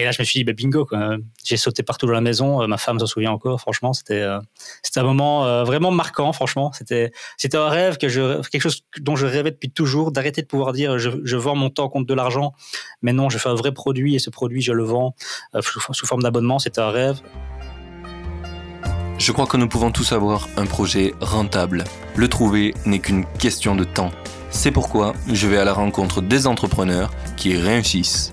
Et là, je me suis dit, bah, bingo, j'ai sauté partout dans la maison. ma femme s'en souvient encore. Franchement, c'était c'était un moment vraiment marquant. Franchement, c'était c'était un rêve que je quelque chose dont je rêvais depuis toujours, d'arrêter de pouvoir dire, je, je vends mon temps contre de l'argent. Mais non, je fais un vrai produit et ce produit, je le vends sous forme d'abonnement. C'était un rêve. Je crois que nous pouvons tous avoir un projet rentable. Le trouver n'est qu'une question de temps. C'est pourquoi je vais à la rencontre des entrepreneurs qui réussissent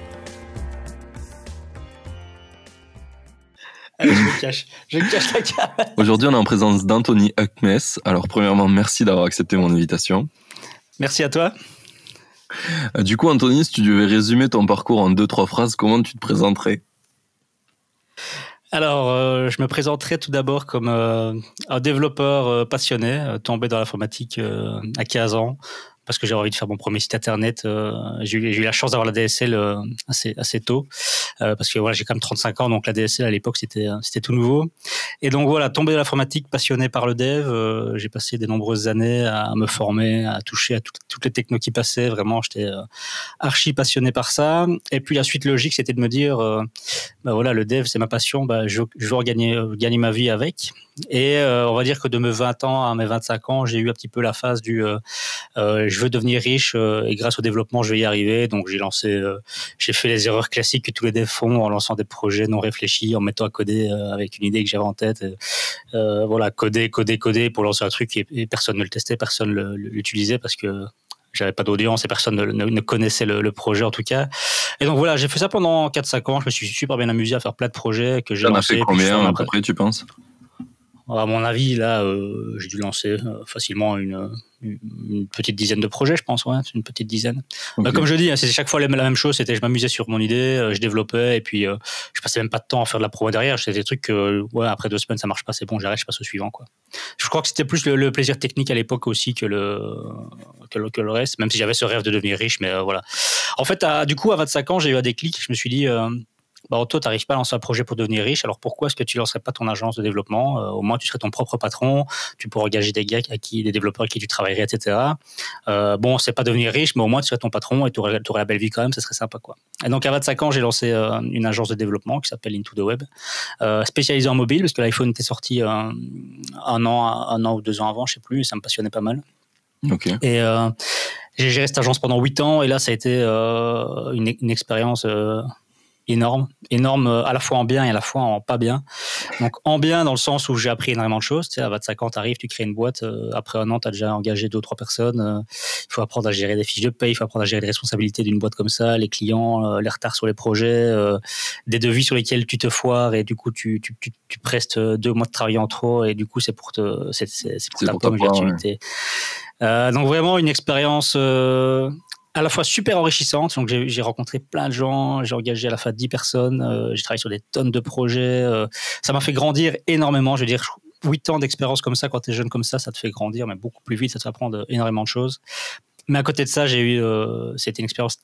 Je me cache, je cache la caméra. Aujourd'hui, on est en présence d'Anthony Huckmes. Alors, premièrement, merci d'avoir accepté mon invitation. Merci à toi. Euh, du coup, Anthony, si tu devais résumer ton parcours en deux, trois phrases, comment tu te présenterais? Alors, euh, je me présenterai tout d'abord comme euh, un développeur euh, passionné, tombé dans l'informatique à 15 ans, parce que j'ai envie de faire mon premier site internet. Euh, j'ai eu, la chance d'avoir la DSL euh, assez, assez tôt, euh, parce que voilà, j'ai quand même 35 ans, donc la DSL à l'époque c'était tout nouveau. Et donc voilà, tombé dans l'informatique, passionné par le dev, j'ai passé des nombreuses années à me former, à toucher à toutes les technos qui passaient. Vraiment, j'étais archi passionné par ça. Et puis la suite logique, c'était de me dire, bah voilà, le dev c'est ma passion, bah je, je veux gagner gagner ma vie avec. Et on va dire que de mes 20 ans à mes 25 ans, j'ai eu un petit peu la phase du je veux devenir riche euh, et grâce au développement, je vais y arriver. Donc j'ai lancé, euh, j'ai fait les erreurs classiques que tous les devs font en lançant des projets non réfléchis, en mettant à coder euh, avec une idée que j'avais en tête. voilà, coder, coder, coder pour lancer un truc et, personne ne le testait, personne ne l'utilisait parce que j'avais pas d'audience et personne ne, connaissait le, projet en tout cas. Et donc voilà, j'ai fait ça pendant 4-5 ans. Je me suis super bien amusé à faire plein de projets que j'ai lancé. fait combien à peu près, tu penses? À mon avis, là, j'ai dû lancer facilement une, une petite dizaine de projets, je pense, ouais, une petite dizaine. Bah, comme je dis, hein, c'était chaque fois la même chose. C'était, je m'amusais sur mon idée, euh, je développais, et puis euh, je passais même pas de temps à faire de la promo derrière. C'était des trucs que, ouais, après deux semaines, ça marche pas, c'est bon, j'arrête, je passe au suivant, quoi. Je crois que c'était plus le, plaisir technique à l'époque aussi que le, que le, reste, même si j'avais ce rêve de devenir riche, mais euh, voilà. En fait, du coup, à 25 ans, j'ai eu un déclic. Je me suis dit, bah, toi, tu n'arrives pas à lancer un projet pour devenir riche, alors pourquoi est-ce que tu ne lancerais pas ton agence de développement? Euh, Au moins, tu serais ton propre patron, tu pourrais engager des gars à qui, des développeurs avec qui tu travaillerais, etc. Euh, bon, c'est pas devenir riche, mais au moins, tu serais ton patron et tu aurais, la belle vie quand même, ça serait sympa. Quoi. Et donc, à 25 ans, j'ai lancé euh, une agence de développement qui s'appelle Into the Web, euh, spécialisée en mobile, parce que l'iPhone était sorti un, an, un an ou deux ans avant, je sais plus, et ça me passionnait pas mal. Et j'ai géré cette agence pendant 8 ans, et là, ça a été une, une expérience énorme, énorme euh, à la fois en bien et à la fois en pas bien. Donc en bien dans le sens où j'ai appris énormément de choses. Tu sais, à 25 ans, tu arrives, tu crées une boîte. Euh, après un an, tu as déjà engagé deux ou trois personnes. Euh, il faut apprendre à gérer des fiches de paye, il faut apprendre à gérer les responsabilités d'une boîte comme ça, les clients, les retards sur les projets, des devis sur lesquels tu te foires et du coup tu, tu, tu, prestes deux mois de travail en trop et du coup c'est pour te c'est, pour ta pomme donc vraiment une expérience à la fois super enrichissante. Donc j'ai rencontré plein de gens, j'ai engagé à la fois 10 personnes, euh, j'ai travaillé sur des tonnes de projets. Euh, ça m'a fait grandir énormément. Je veux dire, 8 ans d'expérience comme ça, quand tu es jeune comme ça, ça te fait grandir, mais beaucoup plus vite, ça te fait apprendre énormément de choses. Mais à côté de ça, j'ai eu, euh, c'était une expérience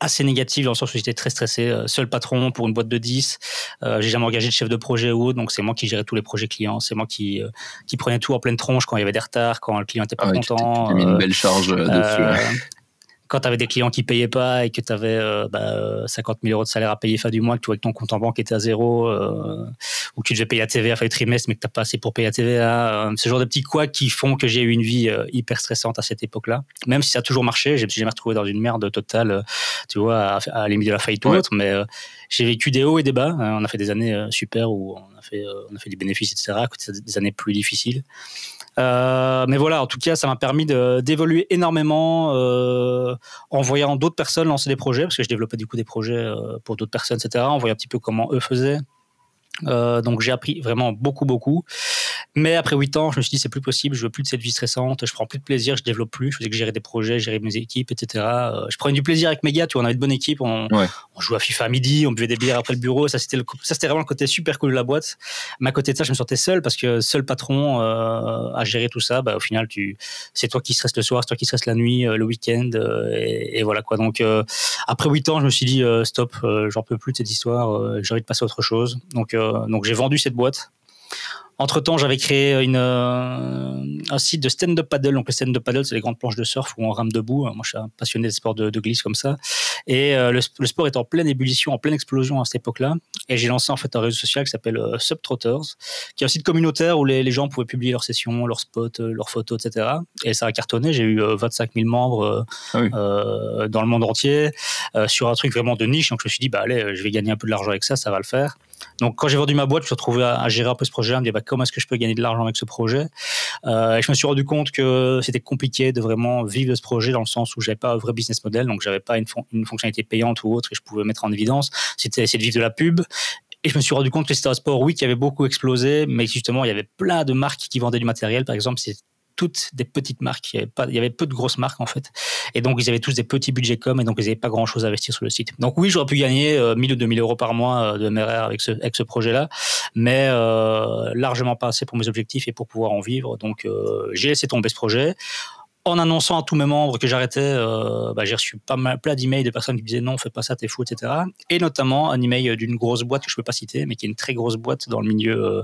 assez négative dans le sens où j'étais très stressé, seul patron pour une boîte de 10. j'ai jamais engagé de chef de projet ou autre, donc c'est moi qui gérais tous les projets clients, c'est moi qui, qui prenais tout en pleine tronche quand il y avait des retards, quand le client n'était pas ah content. Tu, mis une belle charge dessus quand tu avais des clients qui payaient pas et que tu avais 50 000 euros de salaire à payer fin du mois, que tu vois que ton compte en banque était à zéro, euh, ou que tu devais payer la TVA fin du trimestre, mais que tu n'as pas assez pour payer la TVA, euh, ce genre de petits quoi qui font que j'ai eu une vie euh, hyper stressante à cette époque-là. Même si ça a toujours marché, je me suis jamais retrouvé dans une merde totale, tu vois, à, à de la faillite ou autre, mais j'ai vécu des hauts et des bas. on a fait des années super où on a fait, on a fait du bénéfice, etc., des années plus difficiles. Euh, mais voilà, en tout cas, ça m'a permis d'évoluer énormément euh, en voyant d'autres personnes lancer des projets, parce que je développais du coup des projets euh, pour d'autres personnes, etc. En voyant un petit peu comment eux faisaient. donc j'ai appris vraiment beaucoup, beaucoup. Mais après 8 ans, je me suis dit, c'est plus possible, je veux plus de cette vie stressante, je prends plus de plaisir, je développe plus, je faisais que gérer des projets, gérer mes équipes, etc. Euh, je prenais du plaisir avec mes gars, tu vois, on avait de bonne équipe, on, on jouait à FIFA à midi, on buvait des bières après le bureau, ça c'était, ça c'était vraiment le côté super cool de la boîte. Mais à côté de ça, je me sentais seul parce que seul patron euh, à gérer tout ça, bah, au final, tu, c'est toi qui stresses le soir, c'est toi qui stresses la nuit, euh, le week-end, et, et, voilà quoi. Donc après 8 ans, je me suis dit, stop, j'en peux plus de cette histoire, j'ai envie de passer à autre chose. Donc, donc j'ai vendu cette boîte entre temps, j'avais créé une, euh, un site de stand-up paddle. Donc, le stand-up paddle, c'est les grandes planches de surf où on rame debout. Moi, je suis un passionné des sports de, glisse comme ça. Et euh, le, sport est en pleine ébullition, en pleine explosion à cette époque-là. Et j'ai lancé en fait un réseau social qui s'appelle euh, Subtrotters, qui est un site communautaire où les, les, gens pouvaient publier leurs sessions, leurs spots, leurs photos, etc. Et ça a cartonné. J'ai eu 25 000 membres ah dans le monde entier sur un truc vraiment de niche. Donc, je me suis dit, bah allez, je vais gagner un peu de l'argent avec ça, ça va le faire. Donc, quand j'ai vendu ma boîte, je me suis retrouvé à, gérer un peu ce projet, à me dire bah, comment est-ce que je peux gagner de l'argent avec ce projet? Euh, et je me suis rendu compte que c'était compliqué de vraiment vivre de ce projet dans le sens où j'avais pas un vrai business model, donc j'avais pas une, fonctionnalité payante ou autre et je pouvais mettre en évidence. C'était essayer de vivre de la pub. Et je me suis rendu compte que c'était un sport, oui, qui avait beaucoup explosé, mais justement, il y avait plein de marques qui vendaient du matériel. Par exemple, toutes des petites marques. Il y, avait pas, il y avait peu de grosses marques en fait. Et donc ils avaient tous des petits budgets com et donc ils n'avaient pas grand chose à investir sur le site. Donc oui, j'aurais pu gagner 1000 euh, ou 2000 euros par mois euh, de MRR avec ce, projet-là, mais euh, largement pas assez pour mes objectifs et pour pouvoir en vivre. Donc j'ai laissé tomber ce projet en annonçant à tous mes membres que j'arrêtais, euh, bah, j'ai reçu pas mal, plein d'emails de personnes qui me disaient non, fais pas ça, t'es fou, etc. Et notamment un email d'une grosse boîte que je peux pas citer, mais qui est une très grosse boîte dans le milieu euh,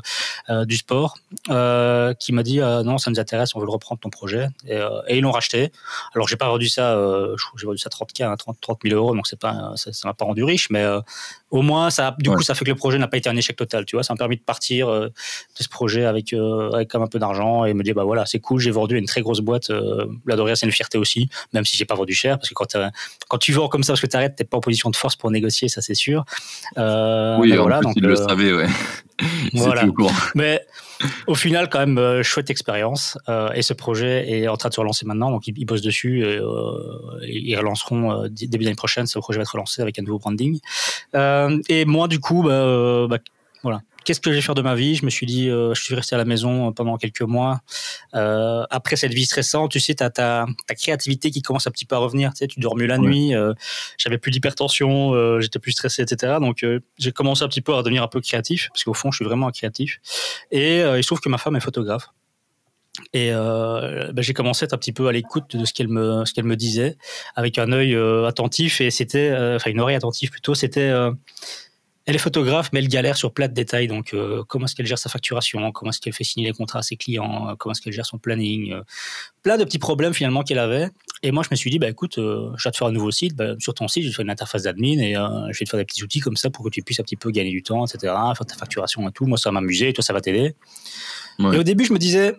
euh, du sport, qui m'a dit non, ça nous intéresse, on veut le reprendre ton projet. Et, et ils l'ont racheté. Alors j'ai pas vendu ça, j'ai vendu ça 30K, 30, 30 000 euros, donc c'est pas, ça m'a pas rendu riche, mais au moins, ça, du coup, ça fait que le projet n'a pas été un échec total. Tu vois, ça m'a permis de partir de ce projet avec, avec comme un peu d'argent et me dire, bah voilà, c'est cool, j'ai vendu une très grosse boîte. Euh, la Doria, c'est une fierté aussi, même si j'ai pas vendu cher, parce que quand, quand tu vends comme ça parce que tu arrêtes, t'es pas en position de force pour négocier, ça c'est sûr. oui, voilà, donc, il le savait, ouais. voilà. Mais au final, quand même, euh, chouette expérience. Euh, et ce projet est en train de se relancer maintenant. Donc, ils, bossent dessus. Et, euh, ils relanceront début d'année prochaine. Ce projet va être relancé avec un nouveau branding. et moi, du coup, bah, bah, voilà, qu'est-ce que je vais faire de ma vie? Je me suis dit, euh, je suis resté à la maison euh, pendant quelques mois. Euh, après cette vie stressante, tu sais, tu as ta, créativité qui commence un petit peu à revenir. Tu, sais, tu dors mieux la nuit, j'avais plus d'hypertension, j'étais plus stressé, etc. Donc j'ai commencé un petit peu à devenir un peu créatif, parce qu'au fond, je suis vraiment un créatif. Et il se trouve que ma femme est photographe. Et ben, j'ai commencé à être un petit peu à l'écoute de ce qu'elle me, ce qu'elle me disait, avec un œil attentif, et c'était, enfin une oreille attentive plutôt, c'était elle est photographe, mais elle galère sur plein de détails. Donc, euh, comment est-ce qu'elle gère sa facturation? Comment est-ce qu'elle fait signer les contrats à ses clients? Comment est-ce qu'elle gère son planning? Euh, Plein de petits problèmes finalement qu'elle avait. Et moi, je me suis dit, bah écoute, euh, je vais te faire un nouveau site. Bah, sur ton site, je vais te faire une interface d'admin et je vais te faire des petits outils comme ça pour que tu puisses un petit peu gagner du temps, etc. Faire ta facturation et tout. Moi, ça va m'amuser et toi, ça va t'aider. Et au début, je me disais,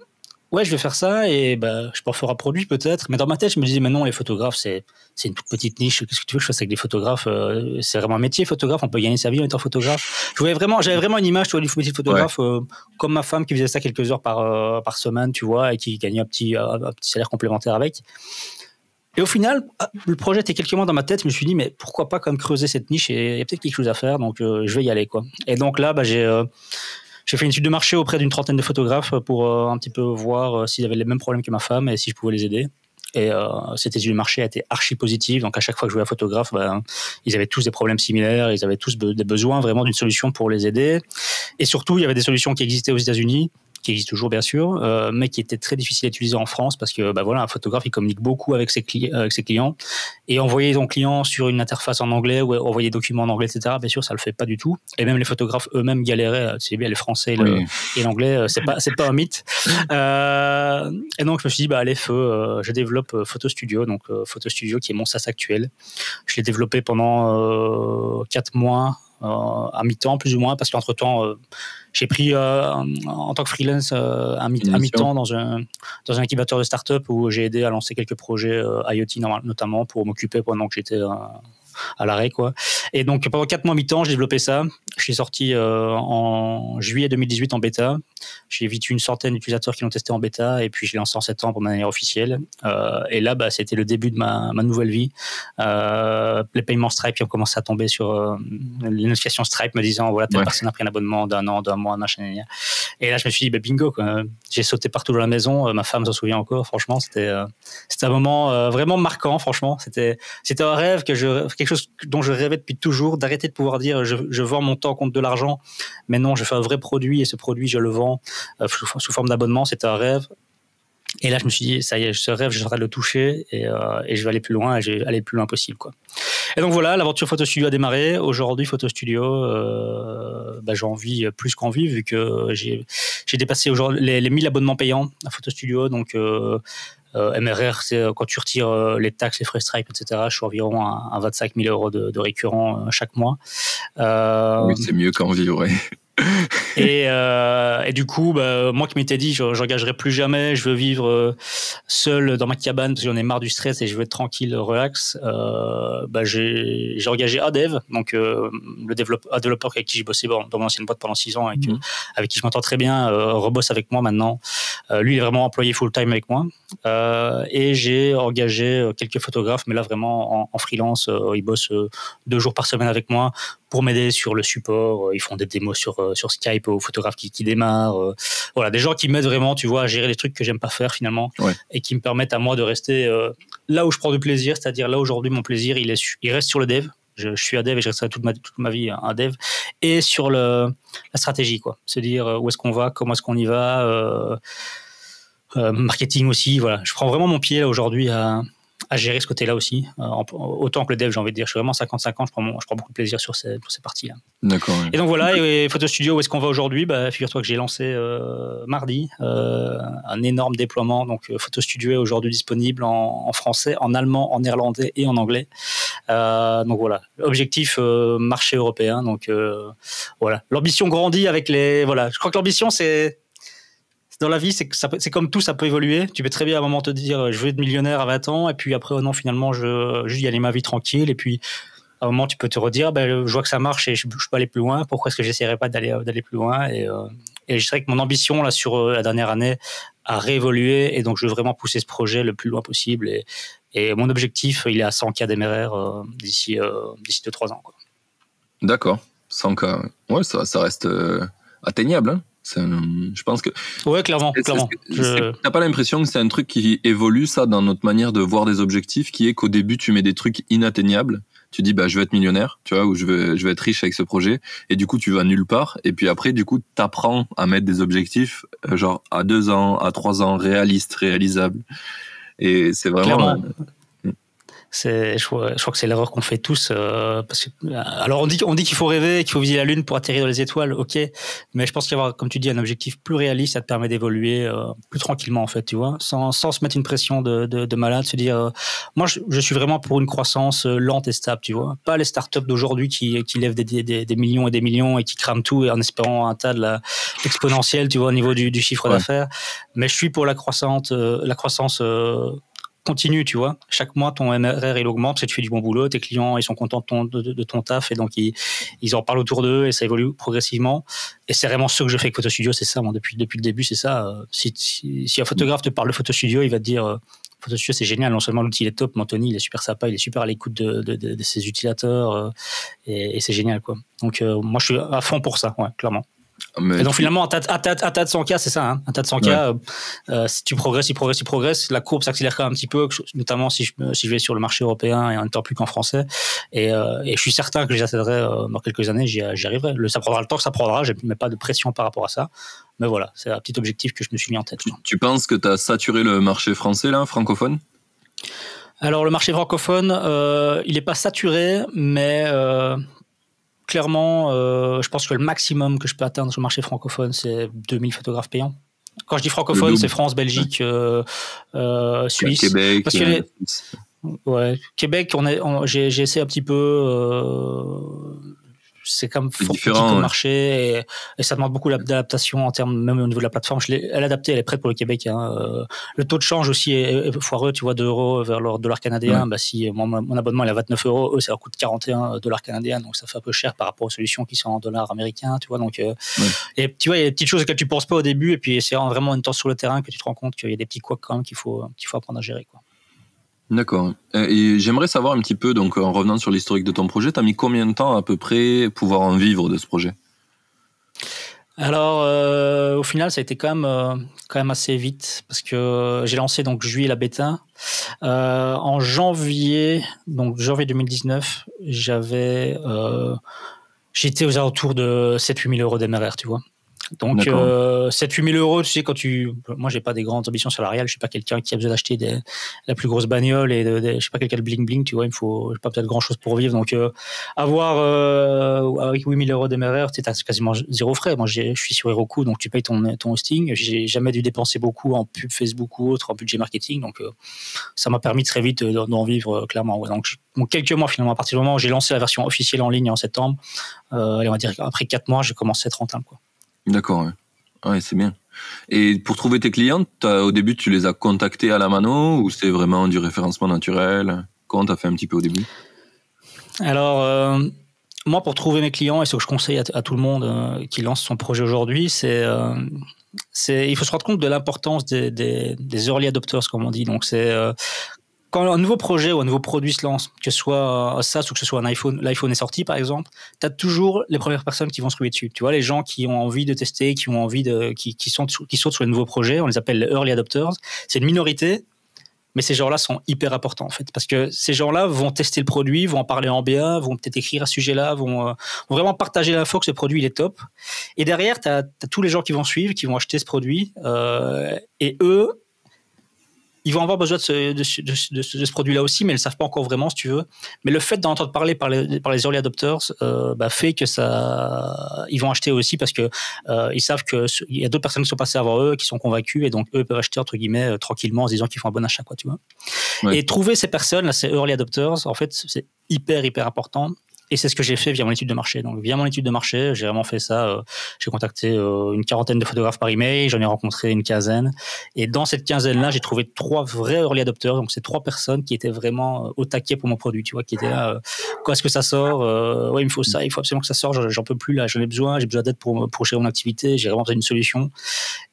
ouais, je vais faire ça et bah, je peux faire un produit peut-être. Mais dans ma tête, je me disais, mais non, les photographes, c'est, c'est une toute petite niche. Qu'est-ce que tu veux que je fasse avec des photographes euh, C'est vraiment un métier, photographe. On peut gagner sa vie en étant photographe. Je voulais vraiment, j'avais vraiment une image, tu vois, du métier de photographe, euh, comme ma femme qui faisait ça quelques heures par, euh, par semaine, tu vois, et qui gagnait un petit, un petit salaire complémentaire avec. Et au final, ah, le projet était quelques mois dans ma tête. Je me suis dit, mais pourquoi pas comme creuser cette niche et il y a peut-être quelque chose à faire. Donc, je vais y aller, quoi. Et donc là, bah, j'ai j'ai fait une étude de marché auprès d'une trentaine de photographes pour euh, un petit peu voir euh, s'ils avaient les mêmes problèmes que ma femme et si je pouvais les aider. Et euh, cette étude de marché a été archi positive. Donc à chaque fois que je voyais un photographe, ben, ils avaient tous des problèmes similaires, ils avaient tous des besoins vraiment d'une solution pour les aider. Et surtout, il y avait des solutions qui existaient aux États-Unis qui existe toujours bien sûr, euh, mais qui était très difficile à utiliser en France parce que bah voilà, un photographe il communique beaucoup avec ses, avec ses clients et envoyer son client sur une interface en anglais ou envoyer des documents en anglais, etc. Bien sûr, ça le fait pas du tout. Et même les photographes eux-mêmes galéraient. C'est bien les Français et l'anglais, euh, c'est pas c'est pas un mythe. Euh, et donc je me suis dit bah allez feu, euh, je développe euh, Photo Studio, donc Photo Studio qui est mon SaaS actuel. Je l'ai développé pendant quatre mois à mi-temps plus ou moins parce qu'entre temps j'ai pris euh, en tant que freelance euh, un, mi-temps dans un, dans un incubateur de start-up où j'ai aidé à lancer quelques projets euh, IoT notamment pour m'occuper pendant que j'étais à l'arrêt, quoi. Et donc, pendant 4 mois, 8 ans, j'ai développé ça. Je suis sorti en juillet 2018 en bêta. J'ai vite une centaine d'utilisateurs qui l'ont testé en bêta et puis je l'ai lancé en septembre de manière officielle. et là, bah, c'était le début de ma, ma nouvelle vie. les paiements Stripe qui ont commencé à tomber sur les notifications Stripe me disant voilà, telle personne a pris un abonnement d'un an, d'un mois, machin. Et là, je me suis dit, bah, bingo, j'ai sauté partout dans la maison. Ma femme s'en souvient encore, franchement, c'était c'était un moment vraiment marquant, franchement. C'était c'était un rêve que je quelque chose dont je rêvais depuis toujours, d'arrêter de pouvoir dire je, je, vends mon temps contre de l'argent, mais non, je fais un vrai produit et ce produit je le vends euh, sous, forme d'abonnement. C'était un rêve. Et là, je me suis dit, ça y est, ce rêve, je de le toucher et, euh, et, je vais aller plus loin et je vais aller le plus loin possible. Quoi. Et donc voilà, l'aventure Photo Studio a démarré. Aujourd'hui, Photo Studio, euh, bah, j'en vis plus qu'envie vu que j'ai dépassé les, les, 1000 abonnements payants à Photo Studio. Donc euh, MRR, c'est euh, quand tu retires euh, les taxes, les frais Stripe, etc. Je suis environ à, 25 000 euros de, de récurrent chaque mois. oui, c'est mieux qu'en vivre. Et, euh, et, du coup, bah, moi qui m'étais dit, je n'engagerai plus jamais, je veux vivre euh, seul dans ma cabane parce que j'en ai marre du stress et je veux être tranquille, relax. Euh, bah, j'ai engagé Adev, donc euh, le développeur, un développeur avec qui j'ai bossé dans mon ancienne boîte pendant six ans, et mhm. avec qui je m'entends très bien, rebosse avec moi maintenant. lui, il est vraiment employé full time avec moi. et j'ai engagé quelques photographes, mais là vraiment en, en freelance, ils bossent deux jours par semaine avec moi pour m'aider sur le support. Euh, ils font des démos sur, euh, sur Skype aux photographes qui, qui démarrent. Euh. Voilà, des gens qui m'aident vraiment, tu vois, à gérer les trucs que j'aime pas faire finalement et qui me permettent à moi de rester là où je prends du plaisir, c'est-à-dire là aujourd'hui mon plaisir, il, est, il reste sur le dev. Je, suis un dev et je resterai toute ma, toute ma vie un dev et sur le, la stratégie, quoi. Se dire où est-ce qu'on va, comment est-ce qu'on y va. marketing aussi, voilà. Je prends vraiment mon pied aujourd'hui à, à gérer ce côté-là aussi. Euh, autant que le dev, j'ai envie de dire, je suis vraiment 50-50, je prends, je prends beaucoup de plaisir sur ces, ces parties-là. D'accord. Et donc voilà, et, Photo Studio, où est-ce qu'on va aujourd'hui? Bah, Figure-toi que j'ai lancé euh, mardi euh, un énorme déploiement. Donc Photo Studio est aujourd'hui disponible en, français, en allemand, en néerlandais et en anglais. donc voilà, objectif marché européen. Donc voilà, l'ambition grandit avec les. Voilà, je crois que l'ambition c'est dans la vie, c'est comme tout, ça peut évoluer. Tu peux très bien à un moment te dire, je veux être millionnaire à 20 ans, et puis après, oh non, finalement, je, juste y aller ma vie tranquille, et puis à un moment, tu peux te redire, ben, je vois que ça marche et je, je peux aller plus loin. Pourquoi est-ce que j'essaierai pas d'aller plus loin? Et, euh, et, je dirais que mon ambition là sur euh, la dernière année a réévolué et donc je veux vraiment pousser ce projet le plus loin possible. Et, mon objectif, il est à 100 k d'MRR euh, d'ici d'ici 2-3 ans. D'accord, 100 k. Ouais, ça, ça reste atteignable. Hein je pense que. Ouais, clairement. clairement. T'as pas l'impression que c'est un truc qui évolue, ça, dans notre manière de voir des objectifs, qui est qu'au début, tu mets des trucs inatteignables. Tu dis, bah, je veux être millionnaire, tu vois, ou je veux, je veux être riche avec ce projet. Et du coup, tu vas nulle part. Et puis après, du coup, t'apprends à mettre des objectifs, euh, genre, à deux ans, à trois ans, réalistes, réalisables. Et c'est vraiment. C'est, je, crois, que c'est l'erreur qu'on fait tous. Euh, parce que, alors on dit, on dit qu'il faut rêver, qu'il faut viser la lune pour atterrir dans les étoiles, ok. Mais je pense qu'il y avoir, comme tu dis, un objectif plus réaliste, ça te permet d'évoluer euh, plus tranquillement en fait, tu vois, sans, sans se mettre une pression de, de, de malade, se dire, euh, moi je, je, suis vraiment pour une croissance euh, lente et stable, tu vois, pas les startups d'aujourd'hui qui, qui lèvent des, des, des, millions et des millions et qui crament tout et en espérant un tas de la exponentielle, tu vois, au niveau du, du chiffre d'affaires. Mais je suis pour la croissance, la croissance continue, tu vois. Chaque mois, ton MRR, il augmente que tu fais du bon boulot, tes clients, ils sont contents de ton, de, ton taf et donc ils, ils en parlent autour d'eux et ça évolue progressivement. Et c'est vraiment ce que je fais avec Photo Studio, c'est ça, moi, depuis, depuis le début, c'est ça. Euh, si, si, un photographe te parle de Photo Studio, il va te dire, euh, Photo Studio, c'est génial. Non seulement l'outil est top, mais Anthony, il est super sympa, il est super à l'écoute de, de, ses utilisateurs euh, et, et c'est génial, quoi. Donc, moi, je suis à fond pour ça, ouais, clairement. Mais et donc finalement, un tas, de 100K, c'est ça, hein un tas de 100K, euh, euh, si tu progresses, tu progresses, tu progresses, la courbe s'accélère quand même un petit peu, notamment si je, si je vais sur le marché européen et en étant plus qu'en français. Et, euh, et, je suis certain que j'atteindrai euh, dans quelques années, j'y arriverai. Le, ça prendra le temps que ça prendra, je mets pas de pression par rapport à ça. Mais voilà, c'est un petit objectif que je me suis mis en tête. Tu, tu penses que tu as saturé le marché français, là, francophone? Alors le marché francophone, il n'est pas saturé, mais clairement, euh, je pense que le maximum que je peux atteindre sur le marché francophone, c'est 2000 photographes payants. Quand je dis francophone, c'est France, Belgique, euh, euh, Suisse. Québec. Parce que ouais, Québec, on, j'ai, essayé un petit peu. C'est comme différent le marché et, ça demande beaucoup d'adaptation en termes, même au niveau de la plateforme. Je elle est adaptée, elle est prête pour le Québec. Hein. Euh, le taux de change aussi est, foireux, tu vois, 2 euros vers le dollar canadien. Bah, si mon, abonnement est à 29 euros, eux, ça leur coûte 41 dollars canadiens, donc ça fait un peu cher par rapport aux solutions qui sont en dollars américains, tu vois. Donc, euh, et tu vois, il y a des petites choses que tu penses pas au début, et puis c'est vraiment une temps sur le terrain que tu te rends compte qu'il y a des petits couacs quand même qu'il faut, qu'il faut apprendre à gérer, quoi. D'accord. Et j'aimerais savoir un petit peu, donc en revenant sur l'historique de ton projet, tu as mis combien de temps à peu près pouvoir en vivre de ce projet? Alors, euh, au final, ça a été quand même, euh, quand même assez vite parce que j'ai lancé donc juillet la bêta. Euh, en janvier, donc janvier 2019, j'avais, j'étais aux alentours de 7-8 000 euros d'MRR, tu vois. Donc, euh, 7-8 000 euros, tu sais, quand tu. Moi, j'ai pas des grandes ambitions salariales. Je suis pas quelqu'un qui a besoin d'acheter la plus grosse bagnole et de, de, je suis pas quelqu'un de bling-bling, tu vois. Il me faut pas peut-être grand chose pour vivre. Donc, euh, avoir euh, avec 8 000 euros d'MRR, tu sais, quasiment zéro frais. Moi, je suis sur Heroku, donc tu payes ton, ton hosting. J'ai jamais dû dépenser beaucoup en pub Facebook ou autre, en budget marketing. Donc, euh, ça m'a permis très vite d'en vivre, clairement. Ouais. Donc, donc, quelques mois finalement, à partir du moment où j'ai lancé la version officielle en ligne en septembre, on va dire après 4 mois, j'ai commencé à être rentable, quoi. D'accord, ouais. c'est bien. Et pour trouver tes clients, au début, tu les as contactés à la mano ou c'est vraiment du référencement naturel? Comment tu as fait un petit peu au début? Alors, euh, moi, pour trouver mes clients, et ce que je conseille à, tout le monde euh, qui lance son projet aujourd'hui, c'est. Euh, il faut se rendre compte de l'importance des, des, early adopters, comme on dit. Donc, c'est quand un nouveau projet ou un nouveau produit se lance, que ce soit un SaaS ou que ce soit un iPhone, l'iPhone est sorti par exemple, tu as toujours les premières personnes qui vont se ruer dessus. Tu vois, les gens qui ont envie de tester, qui ont envie de, qui, qui, sont, qui sautent sur les nouveaux projets, on les appelle les early adopters. C'est une minorité, mais ces gens-là sont hyper importants en fait, parce que ces gens-là vont tester le produit, vont en parler en bien, vont peut-être écrire à ce sujet-là, vont, euh, vraiment partager l'info que ce produit il est top. Et derrière, tu as, tous les gens qui vont suivre, qui vont acheter ce produit, euh, et eux, ils vont avoir besoin de ce, de, ce produit-là aussi, mais ils ne savent pas encore vraiment, si tu veux. Mais le fait d'en entendre parler par les, par les early adopters euh, bah, fait que ça, ils vont acheter aussi parce que euh, ils savent qu'il y a d'autres personnes qui sont passées avant eux, qui sont convaincus, et donc eux peuvent acheter entre guillemets euh, tranquillement en se disant qu'ils font un bon achat, quoi, tu vois. Et trouver ces personnes, là, ces early adopters, en fait, c'est hyper hyper important. Et c'est ce que j'ai fait via mon étude de marché. Donc, via mon étude de marché, j'ai vraiment fait ça. Euh, j'ai contacté euh, une quarantaine de photographes par email, j'en ai rencontré une quinzaine. Et dans cette quinzaine-là, j'ai trouvé trois vrais early adopters. Donc, c'est trois personnes qui étaient vraiment euh, au taquet pour mon produit, tu vois, qui étaient là. Quoi est-ce que ça sort Ouais, il me faut ça, il faut absolument que ça sorte. J'en peux plus là, j'en ai besoin, j'ai besoin d'aide pour, pour gérer mon activité. J'ai vraiment besoin d'une solution.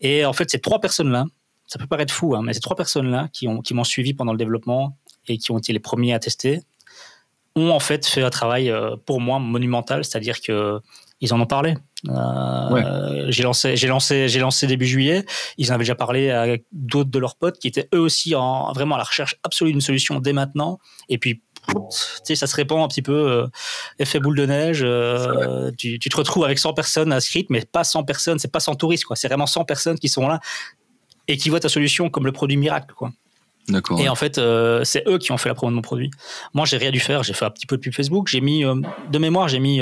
Et en fait, ces trois personnes-là, ça peut paraître fou, hein, mais ces trois personnes-là qui m'ont qui suivi pendant le développement et qui ont été les premiers à tester, ont en fait fait un travail euh, pour moi monumental, c'est-à-dire que ils en ont parlé. Euh, j'ai lancé, j'ai lancé, j'ai lancé début juillet. Ils en avaient déjà parlé à d'autres de leurs potes qui étaient eux aussi en, vraiment à la recherche absolue d'une solution dès maintenant. Et puis, tu sais, ça se répand un petit peu, euh, effet boule de neige. tu, tu, te retrouves avec 100 personnes inscrites, mais pas 100 personnes, c'est pas 100 touristes, quoi. C'est vraiment 100 personnes qui sont là et qui voient ta solution comme le produit miracle, quoi. Et en fait, euh, c'est eux qui ont fait la promo de mon produit. Moi, j'ai rien dû faire. J'ai fait un petit peu de pub Facebook. J'ai mis, euh, de mémoire, j'ai mis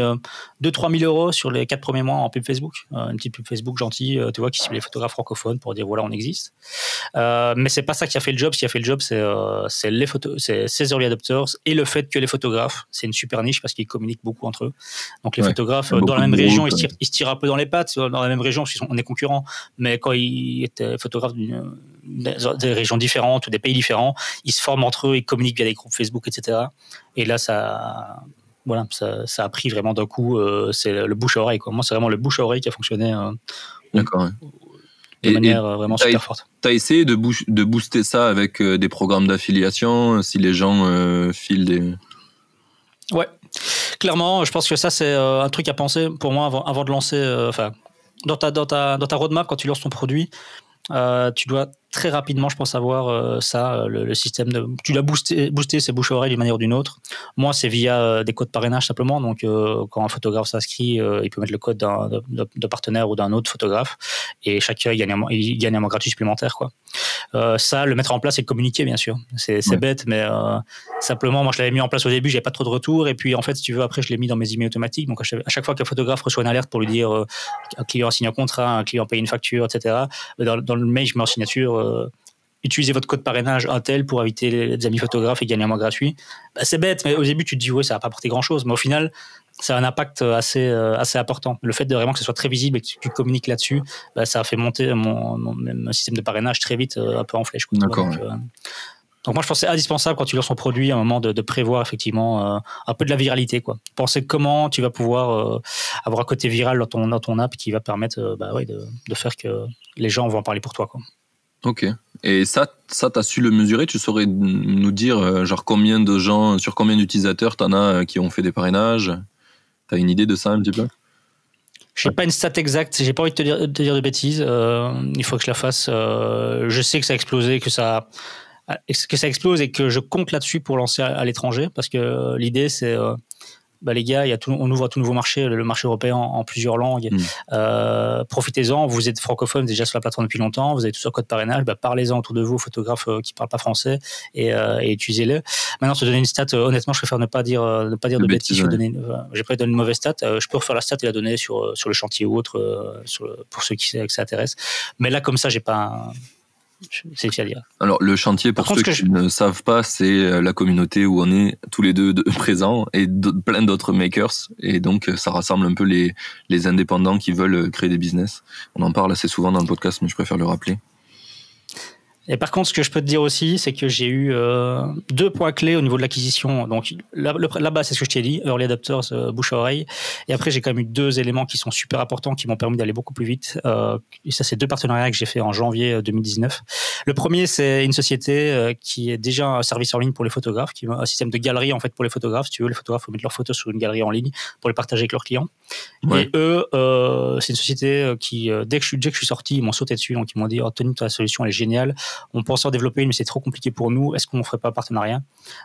2-3 000 euros sur les quatre premiers mois en pub Facebook. Euh, une petite pub Facebook gentille, tu vois, qui cible les photographes francophones pour dire voilà, on existe. mais c'est pas ça qui a fait le job. Ce qui a fait le job, c'est c'est les photos, c'est ces early adopters et le fait que les photographes, c'est une super niche parce qu'ils communiquent beaucoup entre eux. Donc les photographes dans la même région, ils, se tirent, ils, se tirent, un peu dans les pattes dans la même région qu'on est concurrents. Mais quand ils étaient photographes d'une des régions différentes ou des pays différents, ils se forment entre eux, ils communiquent via des groupes Facebook, etc. Et là, ça, voilà, ça, a pris vraiment d'un coup, euh, c'est le bouche à oreille. Quoi. Moi, c'est vraiment le bouche à oreille qui a fonctionné. Euh, D'accord. De manière euh, vraiment super forte. Tu as essayé de, de, booster ça avec des programmes d'affiliation, si les gens filent des. Ouais, clairement, je pense que ça, c'est un truc à penser pour moi avant, avant de lancer. Enfin, dans ta, dans, ta, dans ta roadmap, quand tu lances ton produit, tu dois très rapidement, je pense, avoir euh, ça, euh, le, système de. Tu l'as boosté, boosté ces bouche oreilles d'une manière ou d'une autre. Moi, c'est via euh, des codes parrainage simplement. Donc, quand un photographe s'inscrit, il peut mettre le code d'un de, partenaire ou d'un autre photographe. Et chacun, il gagne un, il gagne un mois gratuit supplémentaire. Quoi. ça, le mettre en place et communiquer, bien sûr. C'est bête, mais simplement, moi, je l'avais mis en place au début, j'avais pas trop de retours. Et puis, en fait, si tu veux, après, je l'ai mis dans mes emails automatiques. Donc, à chaque fois qu'un photographe reçoit une alerte pour lui dire un client a signé un contrat, un client paye une facture, etc., dans, dans le mail, je mets en signature euh, utilisez votre code parrainage Intel pour inviter les amis photographes et gagner un mois gratuit. Bah, c'est bête, mais au début, tu te dis, ouais, ça va pas apporter grand chose. Mais au final, ça a un impact assez, assez important. Le fait de vraiment que ce soit très visible et que tu, communiques là-dessus, bah, ça a fait monter mon, mon, système de parrainage très vite, un peu en flèche. D'accord. Donc moi, je pense que c'est indispensable quand tu lances ton produit, à un moment de, prévoir effectivement euh, un peu de la viralité. Quoi. Penser comment tu vas pouvoir euh, avoir un côté viral dans ton, dans ton app qui va permettre euh, bah, ouais, de, de, faire que les gens vont en parler pour toi. Quoi. Ok. Et ça, ça tu as su le mesurer? Tu saurais nous dire genre combien de gens, sur combien d'utilisateurs tu en as qui ont fait des parrainages? Tu as une idée de ça un petit peu? Je n'ai pas une stat exacte, j'ai pas envie de te dire, de, bêtises. il faut que je la fasse. je sais que ça a explosé, que ça, que ça explose et que je compte là-dessus pour lancer à, l'étranger parce que euh, l'idée c'est euh, bah les gars, il y a tout, on ouvre un tout nouveau marché, le marché européen en, plusieurs langues. Mm. Euh, profitez-en, vous êtes francophone déjà sur la plateforme depuis longtemps, vous avez tout sur code parrainage, bah parlez-en autour de vous, photographes qui ne parlent pas français, et, et utilisez-le. Maintenant, te donner une stat, honnêtement, je préfère ne pas dire, ne pas dire de, bêtises. J'ai pas donné une mauvaise stat. je peux refaire la stat et la donner sur, sur le chantier ou autre, sur pour ceux qui, que ça intéresse. Mais là, comme ça, j'ai pas c'est à dire. Alors, le chantier, pour ceux qui ne savent pas, c'est euh, la communauté où on est tous les deux présents et plein d'autres makers. Et donc, ça rassemble un peu les, les indépendants qui veulent créer des business. On en parle assez souvent dans le podcast, mais je préfère le rappeler. Et par contre, ce que je peux te dire aussi, c'est que j'ai eu euh, deux points clés au niveau de l'acquisition. Donc là-bas, c'est ce que je t'ai dit, early adapters, euh, bouche à oreille. Et après, j'ai quand même eu deux éléments qui sont super importants, qui m'ont permis d'aller beaucoup plus vite. Euh, et ça, c'est deux partenariats que j'ai fait en janvier 2019. Le premier, c'est une société qui est déjà un service en ligne pour les photographes, qui a un système de galerie en fait pour les photographes. Si tu veux, les photographes faut mettre leurs photos sur une galerie en ligne pour les partager avec leurs clients. Et eux, c'est une société qui, dès que je suis, dès que je suis sorti, ils m'ont sauté dessus, donc ils m'ont dit, oh, Tony, ta solution elle est géniale on pense en développer une, mais c'est trop compliqué pour nous. Est-ce qu'on ne ferait pas partenariat?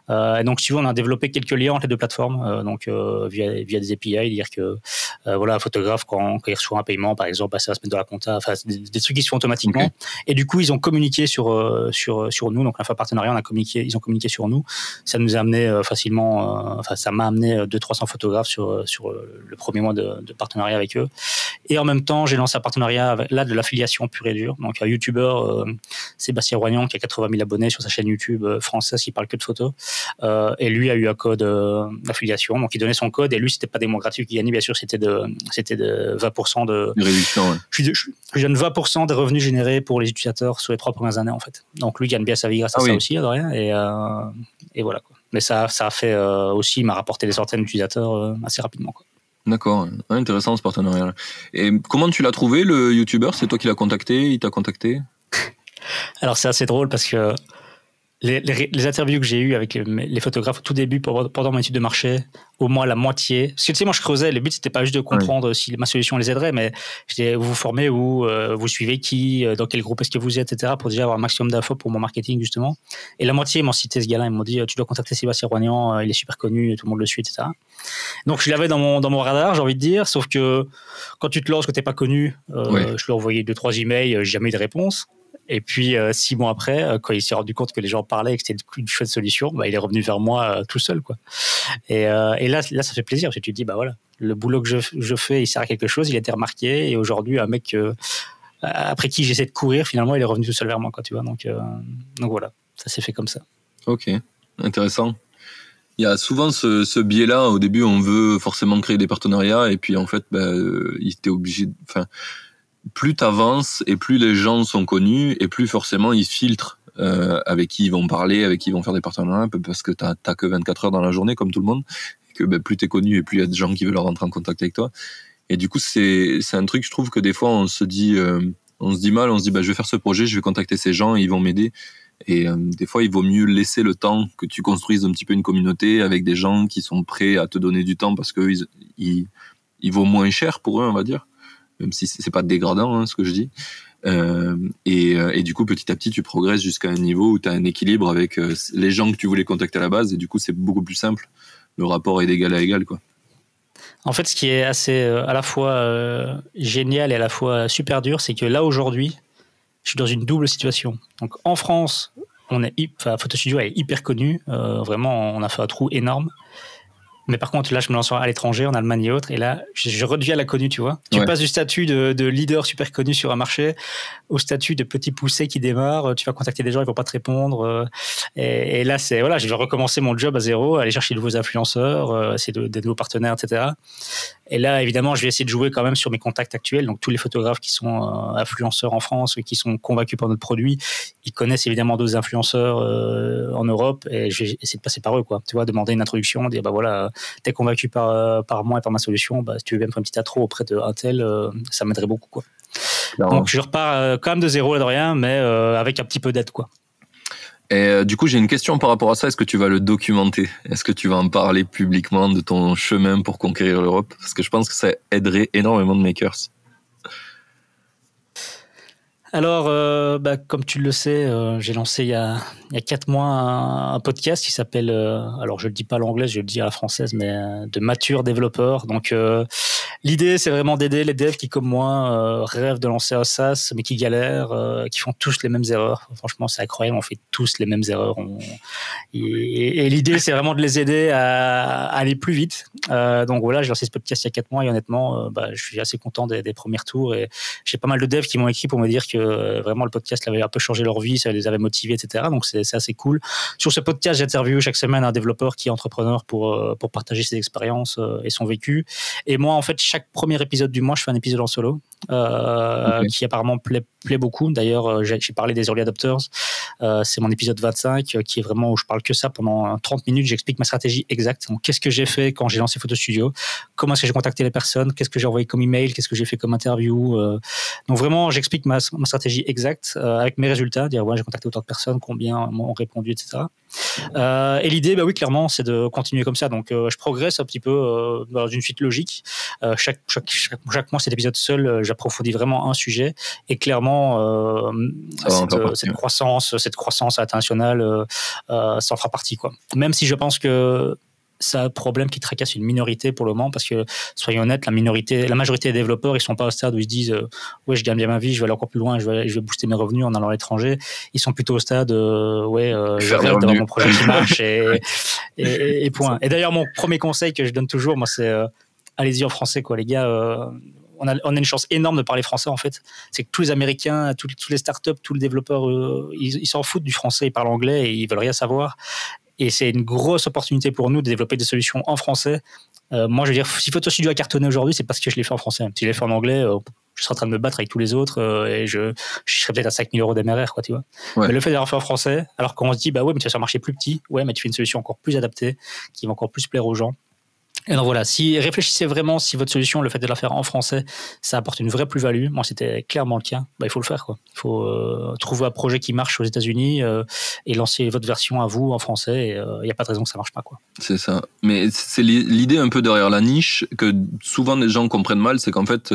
Euh, Et donc, si vous, on a développé quelques liens entre les deux plateformes, euh, donc euh, via, via des API, dire que voilà, un photographe quand, il reçoit un paiement, par exemple, bah, ça va se mettre dans la compta, enfin, des, trucs qui se font automatiquement. Et du coup, ils ont communiqué sur sur sur nous. Donc, on a fait un partenariat, on a communiqué, ils ont communiqué sur nous. Ça nous a amené facilement, enfin, ça m'a amené 200-300 photographes sur sur le premier mois de, de, partenariat avec eux. Et en même temps, j'ai lancé un partenariat avec, là de l'affiliation pure et dure. Donc, un YouTuber, Sébastien Roignan, qui a 80 000 abonnés sur sa chaîne YouTube euh, française qui parle que de photos. Euh, et lui a eu un code euh, d'affiliation. Donc, il donnait son code. Et lui, c'était pas des mois gratuits qu'il gagnait, bien sûr, c'était de, c'était de 20% de. réduction, je, je, donne 20% des revenus générés pour les utilisateurs sur les trois premières années, en fait. Donc, lui gagne bien sa vie grâce à ah ça aussi, de rien. Et, et voilà. Quoi. Mais ça, ça a fait aussi, il m'a rapporté des centaines d'utilisateurs assez rapidement. Quoi. D'accord, intéressant ce partenariat. Et comment tu l'as trouvé le YouTuber? C'est toi qui l'as contacté? Il t'a contacté? alors c'est assez drôle parce que les, interviews que j'ai eues avec les, photographes au tout début pendant mon étude de marché, au moins la moitié. Parce que tu sais, moi je creusais, le but c'était pas juste de comprendre si ma solution les aiderait, mais je vous vous formez où, euh, vous suivez qui, euh, dans quel groupe est-ce que vous êtes, etc. pour déjà avoir un maximum d'infos pour mon marketing justement. Et la moitié m'ont cité ce gars-là, ils m'ont dit tu dois contacter Sébastien Roignan, euh, il est super connu, tout le monde le suit, etc. Donc je l'avais dans mon, dans mon radar, j'ai envie de dire, sauf que quand tu te lances, que t'es pas connu, je lui ai envoyé deux, trois emails, jamais eu de réponse. Et puis, euh, six mois après, euh, quand il s'est rendu compte que les gens parlaient et que c'était une chouette solution, bah, il est revenu vers moi euh, tout seul. Quoi. Et, et, là, là, ça fait plaisir parce tu te dis, bah voilà, le boulot que je, je fais, il sert à quelque chose, il a été remarqué. Et aujourd'hui, un mec après qui j'essaie de courir, finalement, il est revenu tout seul vers moi. Quoi, tu vois donc, donc voilà, ça s'est fait comme ça. Ok, intéressant. Il y a souvent ce, ce biais-là. Au début, on veut forcément créer des partenariats et puis en fait, bah, il était obligé. Plus tu avances et plus les gens sont connus et plus forcément ils filtrent euh, avec qui ils vont parler, avec qui ils vont faire des partenariats, parce que tu n'as que 24 heures dans la journée, comme tout le monde, et que ben, plus tu es connu et plus il y a des gens qui veulent rentrer en contact avec toi. Et du coup, c'est un truc, je trouve que des fois, on se dit, euh, on se dit mal, on se dit, bah, je vais faire ce projet, je vais contacter ces gens, et ils vont m'aider. Et euh, des fois, il vaut mieux laisser le temps que tu construises un petit peu une communauté avec des gens qui sont prêts à te donner du temps parce que ils, ils, ils vaut moins cher pour eux, on va dire même si c'est pas dégradant hein, ce que je dis. Euh, et, euh, et, du coup, petit à petit, tu progresses jusqu'à un niveau où tu as un équilibre avec euh, les gens que tu voulais contacter à la base, et du coup, c'est beaucoup plus simple. Le rapport est d'égal à égal, quoi. En fait, ce qui est assez à la fois génial et à la fois super dur, c'est que là aujourd'hui, je suis dans une double situation. Donc en France, on est, enfin, Photo Studio est hyper connu. vraiment, on a fait un trou énorme. Mais par contre, là, je me lance à l'étranger, en Allemagne et autres, et là, je, redeviens la connue, tu vois. Tu passes du statut de, leader super connu sur un marché au statut de petit poussé qui démarre. Tu vas contacter des gens, ils vont pas te répondre. Euh, et, là, c'est voilà, je vais recommencer mon job à zéro, aller chercher de nouveaux influenceurs, essayer de, des nouveaux partenaires, etc. Et là, évidemment, je vais essayer de jouer quand même sur mes contacts actuels. Donc, tous les photographes qui sont euh, influenceurs en France, qui sont convaincus par notre produit, ils connaissent évidemment d'autres influenceurs euh, en Europe. Et je vais essayer de passer par eux, quoi. Tu vois, demander une introduction, dire, bah voilà, t'es convaincu par, euh, par moi et par ma solution, bah, si tu veux bien faire un petit intro auprès d'un tel, ça m'aiderait beaucoup, quoi. Donc, je repars quand même de zéro, là de rien, mais avec un petit peu d'aide, quoi. Et euh, du coup, j'ai une question par rapport à ça. Est-ce que tu vas le documenter? Est-ce que tu vas en parler publiquement de ton chemin pour conquérir l'Europe? Parce que je pense que ça aiderait énormément de makers. Alors, euh, bah, comme tu le sais, euh, j'ai lancé il y, a, il y a quatre mois un, podcast qui s'appelle, alors je le dis pas à l'anglais, je le dis à la française, mais de mature développeur. Donc, L'idée, c'est vraiment d'aider les devs qui, comme moi, euh, rêvent de lancer un SaaS, mais qui galèrent, euh, qui font tous les mêmes erreurs. Franchement, c'est incroyable, on fait tous les mêmes erreurs. Et, l'idée, c'est vraiment de les aider à, aller plus vite. Euh, donc voilà, j'ai lancé ce podcast il y a quatre mois et honnêtement, bah, je suis assez content des, premiers tours. Et j'ai pas mal de devs qui m'ont écrit pour me dire que vraiment le podcast avait un peu changé leur vie, ça les avait motivés, etc. Donc c'est assez cool. Sur ce podcast, j'interviewe chaque semaine un développeur qui est entrepreneur pour, pour partager ses expériences et son vécu. Et moi, en fait, chaque premier épisode du mois, je fais un épisode en solo euh, qui apparemment plaît, plaît beaucoup. D'ailleurs, euh, j'ai parlé des early adopters. Euh, c'est mon épisode 25 qui est vraiment où je parle que ça pendant 30 minutes. J'explique ma stratégie exacte. Qu'est-ce que j'ai fait quand j'ai lancé Photo Studio Comment est-ce que j'ai contacté les personnes? Qu'est-ce que j'ai envoyé comme email? Qu'est-ce que j'ai fait comme interview Donc vraiment, j'explique ma, ma, stratégie exacte avec mes résultats. Dire ouais, j'ai contacté autant de personnes, combien m'ont répondu, etc. et l'idée, bah oui, clairement, c'est de continuer comme ça. Donc je progresse un petit peu dans une suite logique chaque, chaque, chaque, mois, cet épisode seul, euh, j'approfondis vraiment un sujet. Et clairement, euh, euh, cette, croissance, cette croissance internationale, ça en fera partie. Quoi. Même si je pense que c'est un problème qui tracasse une minorité pour le moment parce que soyons honnêtes la minorité la majorité des développeurs ils sont pas au stade où ils se disent ouais je gagne bien ma vie je vais aller encore plus loin je vais, je vais booster mes revenus en allant à l'étranger ils sont plutôt au stade ouais je vais d'avoir mon projet qui marche et, et, et, point et d'ailleurs mon premier conseil que je donne toujours moi c'est allez-y en français, quoi, les gars. Euh, on, a, on, a, une chance énorme de parler français, en fait. C'est que tous les Américains, tous, les startups, tous les développeurs, euh, ils s'en foutent du français, ils parlent anglais et ils veulent rien savoir. Et c'est une grosse opportunité pour nous de développer des solutions en français. Euh, moi, je veux dire, si Photo Studio a cartonné aujourd'hui, c'est parce que je l'ai fait en français. Si je l'ai fait en anglais, je serais en train de me battre avec tous les autres et je, je serais peut-être à 5000 euros d'MRR, quoi, tu vois. Mais le fait d'avoir fait en français, alors qu'on se dit, bah ouais, mais tu vas sur un marché plus petit, ouais, mais tu fais une solution encore plus adaptée, qui va encore plus plaire aux gens. Et donc voilà, si réfléchissez vraiment si votre solution, le fait de la faire en français, ça apporte une vraie plus-value. Moi, c'était clairement le cas. Bah, il faut le faire. Quoi. Il faut euh, trouver un projet qui marche aux États-Unis euh, et lancer votre version à vous en français. Il n'y euh, a pas de raison que ça marche pas. Quoi. C'est ça. Mais c'est l'idée un peu derrière la niche que souvent les gens comprennent mal, c'est qu'en fait,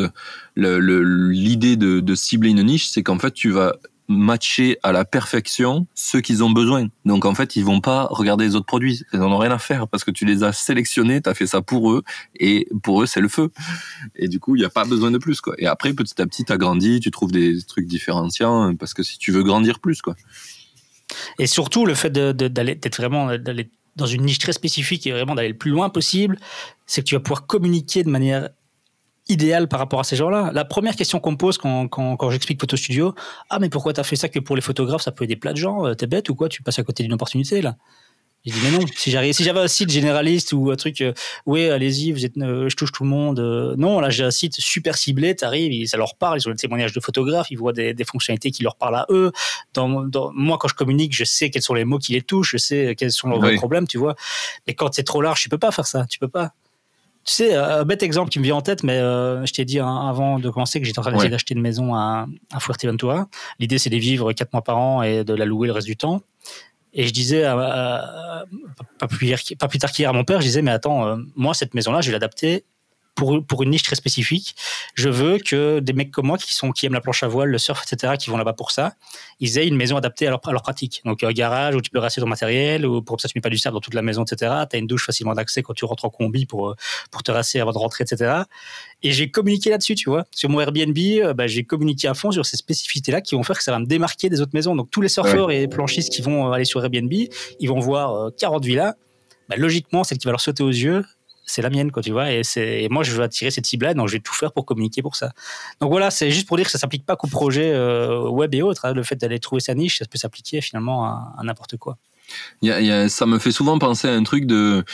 l'idée de cibler une niche, c'est qu'en fait, tu vas matcher à la perfection ceux qu'ils ont besoin. Donc en fait, ils vont pas regarder les autres produits. Ils n'en ont rien à faire parce que tu les as sélectionnés, tu as fait ça pour eux et pour eux, c'est le feu. Et du coup, il n'y a pas besoin de plus. Quoi. Et après, petit à petit, tu grandi, tu trouves des trucs différenciants parce que si tu veux grandir plus. quoi. Et surtout, le fait d'aller d'être vraiment dans une niche très spécifique et vraiment d'aller le plus loin possible, c'est que tu vas pouvoir communiquer de manière idéal par rapport à ces gens-là. La première question qu'on me pose quand, quand, quand j'explique Photo Studio, ah mais pourquoi t'as fait ça que pour les photographes, ça peut aider plein de gens, euh, t'es bête ou quoi, tu passes à côté d'une opportunité là? Je dis mais non, si j'arrive, si j'avais un site généraliste ou un truc, euh, ouais, allez-y, vous êtes, euh, je touche tout le monde. non, là j'ai un site super ciblé, t'arrives, ça leur parle, ils ont des témoignages de photographes, ils voient des, des fonctionnalités qui leur parlent à eux. Dans, dans, moi, quand je communique, je sais quels sont les mots qui les touchent, je sais quels sont leurs problèmes, tu vois. Mais quand c'est trop large, tu peux pas faire ça, tu peux pas. Tu sais, un bête exemple qui me vient en tête, mais euh, je t'ai dit hein, avant de commencer que j'étais en train d'essayer d'acheter une maison à, à Fuerteventura. L'idée, c'est de vivre quatre mois par an et de la louer le reste du temps. Et je disais, pas, plus pas, plus tard qu'hier à mon père, je disais, mais attends, euh, moi, cette maison-là, je vais l'adapter pour, pour une niche très spécifique. Je veux que des mecs comme moi qui, sont, qui aiment la planche à voile, le surf, etc., qui vont là-bas pour ça, ils aient une maison adaptée à leur, à leur pratique. Donc un garage où tu peux rasser ton matériel, ou pour ça tu mets pas du sable dans toute la maison, etc. Tu as une douche facilement d'accès quand tu rentres en combi pour, pour te rasser avant de rentrer, etc. Et j'ai communiqué là-dessus, tu vois. Sur mon Airbnb, euh, bah, j'ai communiqué à fond sur ces spécificités-là qui vont faire que ça va me démarquer des autres maisons. Donc tous les surfeurs et planchistes qui vont aller sur Airbnb, ils vont voir 40 euh, villas. Bah, logiquement, celle qui va leur sauter aux yeux, c'est la mienne, quoi, tu vois. Et, c'est, moi, je veux attirer cette cible-là, donc je vais tout faire pour communiquer pour ça. Donc voilà, c'est juste pour dire que ça s'applique pas qu'au projet euh, web et autres. Hein. Le fait d'aller trouver sa niche, ça peut s'appliquer finalement à n'importe quoi ça me fait souvent penser à un truc de,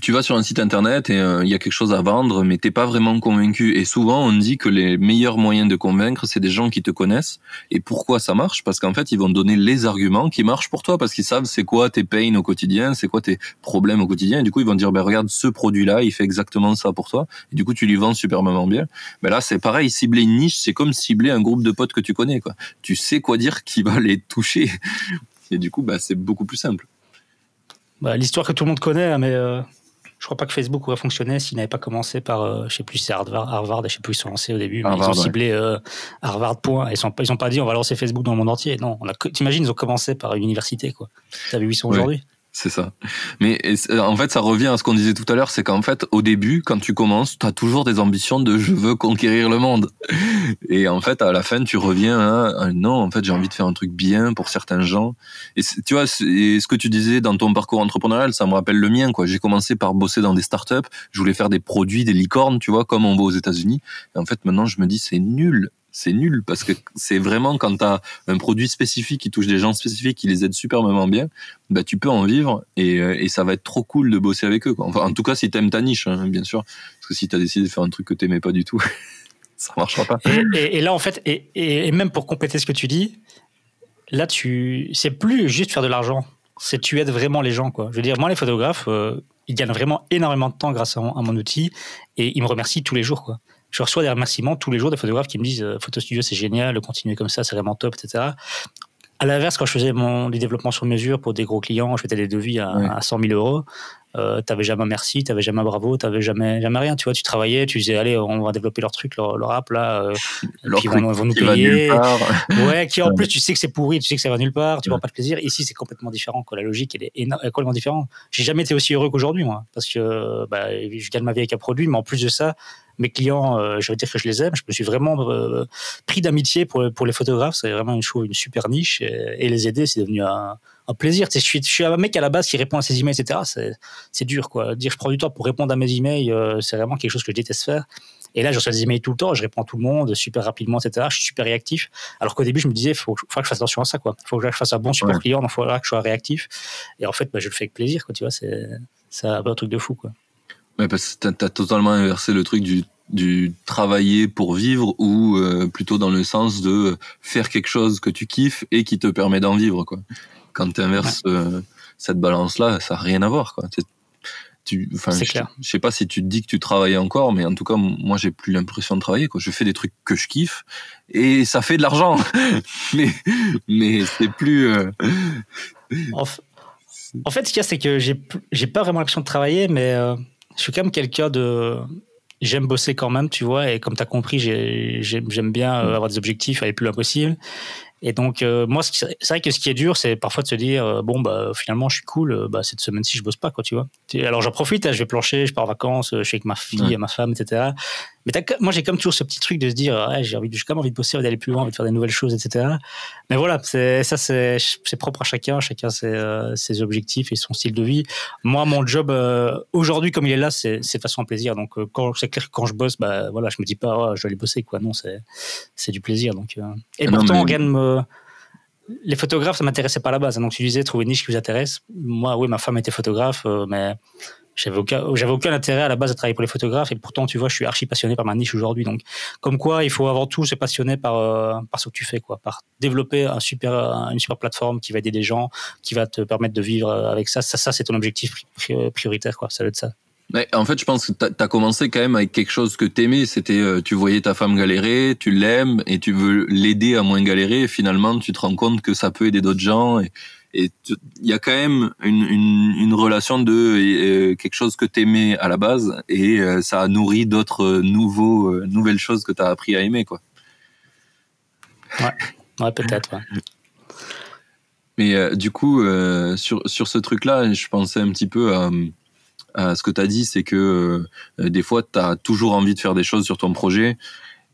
tu vas sur un site internet et euh, il y a quelque chose à vendre, mais t'es pas vraiment convaincu. Et souvent, on dit que les meilleurs moyens de convaincre, c'est des gens qui te connaissent. Et pourquoi ça marche? Parce qu'en fait, ils vont donner les arguments qui marchent pour toi, parce qu'ils savent c'est quoi tes pains au quotidien, c'est quoi tes problèmes au quotidien. Et du coup, ils vont dire, ben regarde, ce produit-là, il fait exactement ça pour toi. Et du coup, tu lui vends superbement bien. Ben là, c'est pareil, cibler une niche, c'est comme cibler un groupe de potes que tu connais. Quoi. Tu sais quoi dire qui va les toucher. Et du coup, bah, c'est beaucoup plus simple. Bah, l'histoire que tout le monde connaît, hein, mais euh, je crois pas que Facebook aurait fonctionné s'il n'avait pas commencé par, euh, je sais plus, c'est Harvard, Harvard, je sais plus, ils sont lancés au début, mais ils ont ciblé euh, Harvard, point. Ils n'ont ils ont pas dit on va lancer Facebook dans le monde entier. Non, t'imagines, ils ont commencé par une université, quoi. Tu vu où ils sont aujourd'hui? C'est ça. Mais en fait, ça revient à ce qu'on disait tout à l'heure, c'est qu'en fait, au début, quand tu commences, tu as toujours des ambitions de je veux conquérir le monde. Et en fait, à la fin, tu reviens à non, en fait, j'ai envie de faire un truc bien pour certains gens. Et tu vois, ce que tu disais dans ton parcours entrepreneurial, ça me rappelle le mien, quoi. J'ai commencé par bosser dans des startups, je voulais faire des produits, des licornes, tu vois, comme on voit aux États-Unis. Et en fait, maintenant, je me dis, c'est nul c'est nul parce que c'est vraiment quand tu as un produit spécifique qui touche des gens spécifiques, qui les aide superbement bien, bah tu peux en vivre et, euh, ça va être trop cool de bosser avec eux. Enfin, en tout cas, si t'aimes ta niche, hein, bien sûr. Parce que si t'as décidé de faire un truc que t'aimais pas du tout, ça marchera pas. Et, là, en fait, et, même pour compléter ce que tu dis, là, tu, c'est plus juste faire de l'argent. C'est tu aides vraiment les gens, quoi. Je veux dire, moi, les photographes, euh, ils gagnent vraiment énormément de temps grâce à mon, à mon outil et ils me remercient tous les jours, quoi je reçois des remerciements tous les jours des photographes qui me disent euh, Photo Studio, c'est génial, continuez comme ça, c'est vraiment top, etc. À l'inverse, quand je faisais mon, du développement sur mesure pour des gros clients, je faisais des devis à, à 100 000 euros euh, t'avais jamais un merci, t'avais jamais un bravo, t'avais jamais jamais rien. Tu vois, tu travaillais, tu disais allez, on va développer leur truc, leur, app là, euh, puis ils vont, nous payer. Ouais, qui en plus tu sais que c'est pourri, tu sais que ça va nulle part, tu vois pas de plaisir. Ici c'est complètement différent. Quoi. La logique elle est complètement différente. J'ai jamais été aussi heureux qu'aujourd'hui moi, parce que bah, je gagne ma vie avec un produit, mais en plus de ça, mes clients, euh, je veux dire que je les aime. Je me suis vraiment euh, pris d'amitié pour, pour les photographes. C'est vraiment une, chose, une super niche. Et, les aider, c'est devenu un, un plaisir. Je suis, je suis un mec à la base qui répond à ses emails, etc. C'est dur, quoi. Dire je prends du temps pour répondre à mes emails, euh, c'est vraiment quelque chose que je déteste faire. Et là, je reçois des emails tout le temps, je réponds à tout le monde super rapidement, etc. Je suis super réactif. Alors qu'au début, je me disais, il faut, faut, que je fasse attention à ça, quoi. Il faut que je fasse un bon support client, il faudra que je sois réactif. Et en fait, bah, je le fais avec plaisir, quoi. Tu vois, c'est un truc de fou, quoi. Ouais, parce que tu as, totalement inversé le truc du, du travailler pour vivre ou euh, plutôt dans le sens de faire quelque chose que tu kiffes et qui te permet d'en vivre, quoi quand tu inverses euh, cette balance-là, ça n'a rien à voir. Quoi. Tu, enfin, je, clair. je sais pas si tu te dis que tu travailles encore, mais en tout cas, moi, j'ai plus l'impression de travailler. Quoi. Je fais des trucs que je kiffe et ça fait de l'argent, mais mais c'est plus. Euh, en, fait, ce qu'il y a, c'est que j'ai j'ai pas vraiment l'impression de travailler, mais euh, je suis quand même quelqu'un de j'aime bosser quand même, tu vois, et comme tu as compris, j'aime bien avoir des objectifs, aller plus loin possible. Et donc, euh, moi, c'est vrai que ce qui est dur, c'est parfois de se dire, euh, bon, bah, finalement, je suis cool, euh, bah, cette semaine-ci, je bosse pas, quoi, tu vois. Alors, j'en profite, hein, je vais plancher, je pars en vacances, je suis avec ma fille, ma femme, etc. Mais moi, j'ai comme toujours ce petit truc de se dire, j'ai envie, quand même envie de bosser, d'aller plus loin, envie de faire des nouvelles choses, etc. Mais voilà, ça, c'est, propre à chacun, chacun ses, ses, objectifs et son style de vie. Moi, mon job, aujourd'hui, comme il est là, c'est, de façon un plaisir. Donc, quand, c'est clair que quand je bosse, bah, voilà, je me dis pas, oh, je vais aller bosser, quoi. Non, c'est, du plaisir. Donc, et ah pourtant, gagne me, les photographes, ça m'intéressait pas à la base. Donc, tu disais, trouver une niche qui vous intéresse. Moi, oui, ma femme était photographe, euh, mais j'avais aucun, intérêt à la base à travailler pour les photographes. Et pourtant, tu vois, je suis archi passionné par ma niche aujourd'hui. Donc, comme quoi, il faut avant tout se passionner par, euh, par ce que tu fais, quoi. Par développer un super, une super plateforme qui va aider des gens, qui va te permettre de vivre avec ça. Ça, ça c'est ton objectif prioritaire, quoi. Ça va être ça en fait, je pense que tu as commencé quand même avec quelque chose que t'aimais. C'était, euh, tu voyais ta femme galérer, tu l'aimes et tu veux l'aider à moins galérer. Et finalement, tu te rends compte que ça peut aider d'autres gens. Il y a quand même une, une, une relation de euh, quelque chose que t'aimais à la base et euh, ça a nourri d'autres nouveaux, nouvelles choses que tu as appris à aimer, quoi. Ouais, ouais peut-être. Ouais. Mais du coup, sur, sur ce truc-là, je pensais un petit peu à euh, ce que tu as dit, c'est que euh, des fois, tu as toujours envie de faire des choses sur ton projet.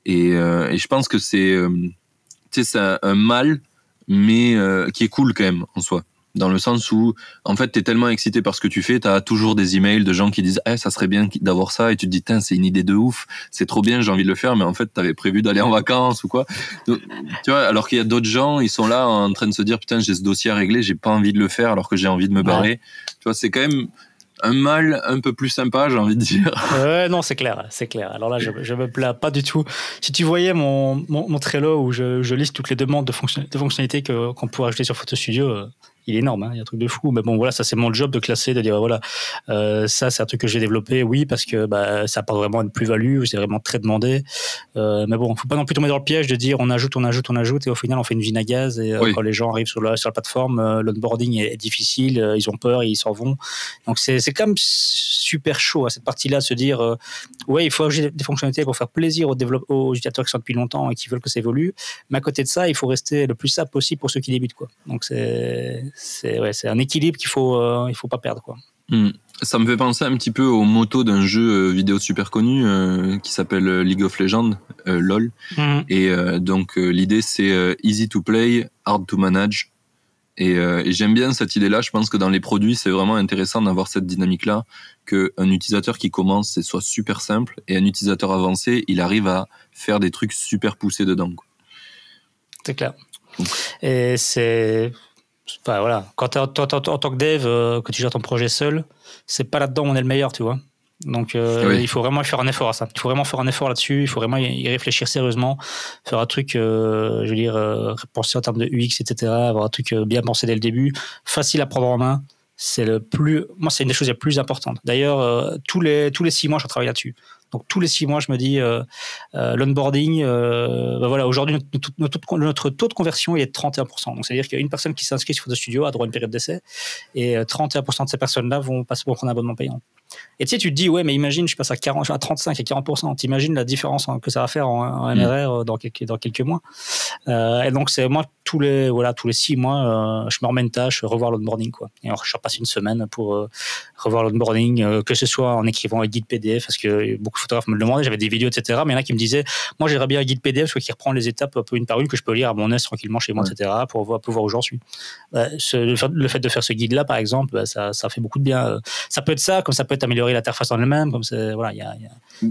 Et, euh, et je pense que c'est un, un, mal, mais qui est cool quand même en soi. dans le sens où, en fait, tu es tellement excité par ce que tu fais, tu as toujours des emails de gens qui disent eh, ça serait bien d'avoir ça, et tu te dis c'est une idée de ouf, c'est trop bien, j'ai envie de le faire, mais en fait, tu avais prévu d'aller en vacances ou quoi. tu vois, alors qu'il y a d'autres gens, ils sont là en train de se dire putain, j'ai ce dossier à régler, j'ai pas envie de le faire alors que j'ai envie de me barrer. Tu vois, c'est quand même un mal un peu plus sympa, j'ai envie de dire. Ouais, non, c'est clair, c'est clair. Alors là, je, je me plains pas du tout. Si tu voyais mon, mon, Trello où je, je, liste toutes les demandes de, de fonctionnalités qu'on pourrait ajouter sur Photo Studio, euh, il est énorme, hein, il y a un truc de fou. Mais bon, voilà, ça c'est mon job de classer, de dire voilà, euh, ça c'est un truc que j'ai développé, oui, parce que bah, ça apporte vraiment une plus-value, c'est vraiment très demandé. Euh, mais bon, faut pas non plus tomber dans le piège de dire on ajoute, on ajoute, on ajoute, et au final on fait une usine à gaz. Et euh, quand les gens arrivent sur la, sur la plateforme, l'onboarding est, difficile, ils ont peur, ils s'en vont. Donc c'est quand même super chaud à cette partie-là, se dire ouais, il faut ajouter des fonctionnalités pour faire plaisir aux, aux utilisateurs qui sont depuis longtemps et qui veulent que ça évolue. Mais à côté de ça, il faut rester le plus simple possible pour ceux qui débutent. Quoi. Donc c'est ouais, un équilibre qu'il faut, euh, il faut pas perdre. Quoi. Hmm. Ça me fait penser un petit peu aux motos d'un jeu euh, vidéo super connu euh, qui s'appelle League of Legends, LOL. Mhm. Et donc l'idée c'est easy to play, hard to manage. Et, j'aime bien cette idée-là. Je pense que dans les produits, c'est vraiment intéressant d'avoir cette dynamique-là, qu'un utilisateur qui commence, c'est soit super simple, et un utilisateur avancé, il arrive à faire des trucs super poussés dedans. C'est clair. Et c'est voilà. Quand en, tant que dev, euh, que tu gères ton projet seul, c'est pas là-dedans où on est le meilleur, tu vois. Donc euh, il faut vraiment faire un effort à ça. Il faut vraiment faire un effort là-dessus. Il faut vraiment y réfléchir sérieusement, faire un truc, euh, je veux dire, penser en termes de UX, etc. Avoir un truc bien pensé dès le début, facile à prendre en main. C'est le plus, moi c'est une des choses les plus importantes. D'ailleurs, tous les tous les six mois, je travaille là-dessus. Donc tous les six mois, je me dis euh, euh, l'onboarding. Euh, bah voilà, aujourd'hui notre, taux de conversion est de 31%. Donc c'est à dire qu'il y a une personne qui s'inscrit sur Photo Studio a droit à une période d'essai et 31% de ces personnes-là vont passer pour prendre un abonnement payant. Et tu sais, tu te dis, ouais, mais imagine, je passe à, 40, à 35 et 40%. T'imagines la différence que ça va faire en, MRR mm. dans, quelques, dans quelques mois. Euh, et donc, c'est moi, tous les, voilà, tous les six mois, euh, je me remets une tâche, revoir l'onboarding, quoi. Et alors, je repasse une semaine pour euh, revoir l'onboarding, que ce soit en écrivant un guide PDF, parce que beaucoup de photographes me le demandaient, j'avais des vidéos, etc. Mais il y en a qui me disaient, moi, j'aimerais bien un guide PDF, soit qui reprend les étapes un peu une par une, que je peux lire à mon aise tranquillement chez moi, etc., pour voir, pour voir où j'en suis. Bah, le fait de faire ce guide-là, par exemple, bah, ça, ça fait beaucoup de bien. Ça peut être ça, comme ça peut être amélioré l'interface en elle-même. Comme c'est voilà, y a,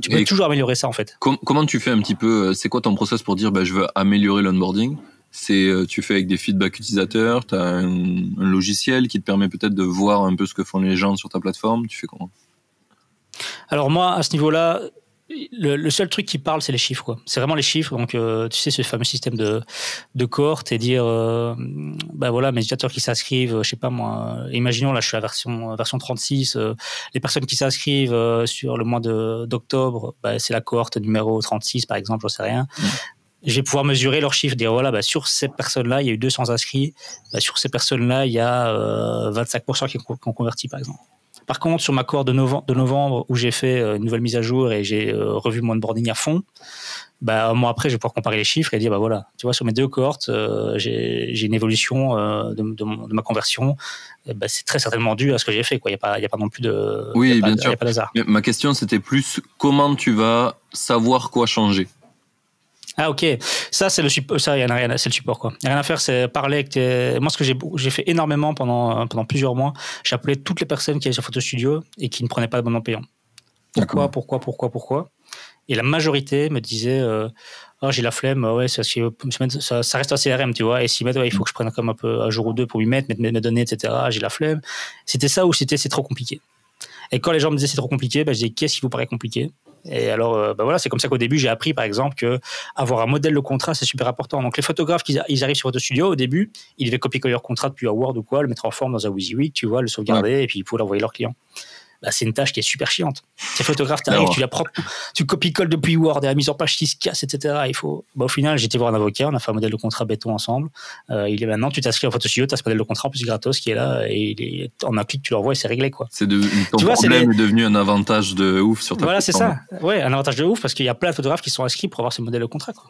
tu peux toujours améliorer ça en fait. comment tu fais un petit peu euh, C'est quoi ton process pour dire bah, je veux améliorer l'onboarding? C'est euh, tu fais avec des feedbacks utilisateurs, tu as un, logiciel qui te permet peut-être de voir un peu ce que font les gens sur ta plateforme, tu fais comment? Alors moi à ce niveau-là, le, seul truc qui parle, c'est les chiffres. Quoi. C'est vraiment les chiffres. Donc, euh, tu sais, ce fameux système de, de cohorte et dire, euh, bah voilà, mes utilisateurs qui s'inscrivent, je sais pas moi, imaginons, là, je suis à version, version 36, euh, les personnes qui s'inscrivent sur le mois d'octobre, bah, c'est la cohorte numéro 36, par exemple, j'en sais rien. Mmh. Je vais pouvoir mesurer leurs chiffres, dire voilà, bah, sur ces personnes-là, il y a eu 200 inscrits. Bah, sur ces personnes-là, il y a 25% qui ont converti, par exemple. Par contre, sur ma cohorte de novembre, de novembre où j'ai fait euh, une nouvelle mise à jour et j'ai euh, revu mon onboarding à fond, bah, un mois après, je vais pouvoir comparer les chiffres et dire, bah voilà, tu vois, sur mes deux cohortes, euh, j'ai une évolution de, ma conversion. Bah, c'est très certainement dû à ce que j'ai fait. Il n'y a, pas, a pas non plus de. Oui, bien sûr. ma question, c'était plus comment tu vas savoir quoi changer? Ah ok, ça c'est le support, ça y a rien, c'est le support quoi. Y a rien à faire, c'est parler avec tes... Moi ce que j'ai fait énormément pendant pendant plusieurs mois, j'ai appelé toutes les personnes qui étaient sur Photo Studio et qui ne prenaient pas d'abonnement payant. Pourquoi, pourquoi, pourquoi, pourquoi? Et la majorité me disait euh, oh, j'ai la flemme, ouais, ça, ça, ça reste un CRM, tu vois. Et si ouais, il faut que je prenne comme un peu un jour ou deux pour lui mettre, mettre mes données, etc. J'ai la flemme. C'était ça ou c'était c'est trop compliqué. Et quand les gens me disaient c'est trop compliqué, bah, je disais qu'est-ce qui vous paraît compliqué? Et alors, euh, bah voilà, c'est comme ça qu'au début, j'ai appris, par exemple, que avoir un modèle de contrat, c'est super important. Donc, les photographes, ils arrivent sur votre studio, au début, ils devaient copier leur contrat depuis un Word ou quoi, le mettre en forme dans un WYSIWYG, tu vois, le sauvegarder, et puis pour l'envoyer leur client. Bah, c'est une tâche qui est super chiante. Ces photographes, tu arrives, tu la prends, tu copies-colles depuis Word et la mise en page qui se casse, etc. Il faut, bah, au final, j'étais voir un avocat, on a fait un modèle de contrat béton ensemble. Euh, il est maintenant, tu t'inscris en photo studio, tu as ce modèle de contrat en plus gratos qui est là et il est, en un clic, tu l'envoies et c'est réglé, quoi. C'est de, ton problème est, devenu un avantage de ouf sur ta Voilà, c'est ça. Ouais, un avantage de ouf parce qu'il y a plein de photographes qui sont inscrits pour avoir ce modèle de contrat, quoi.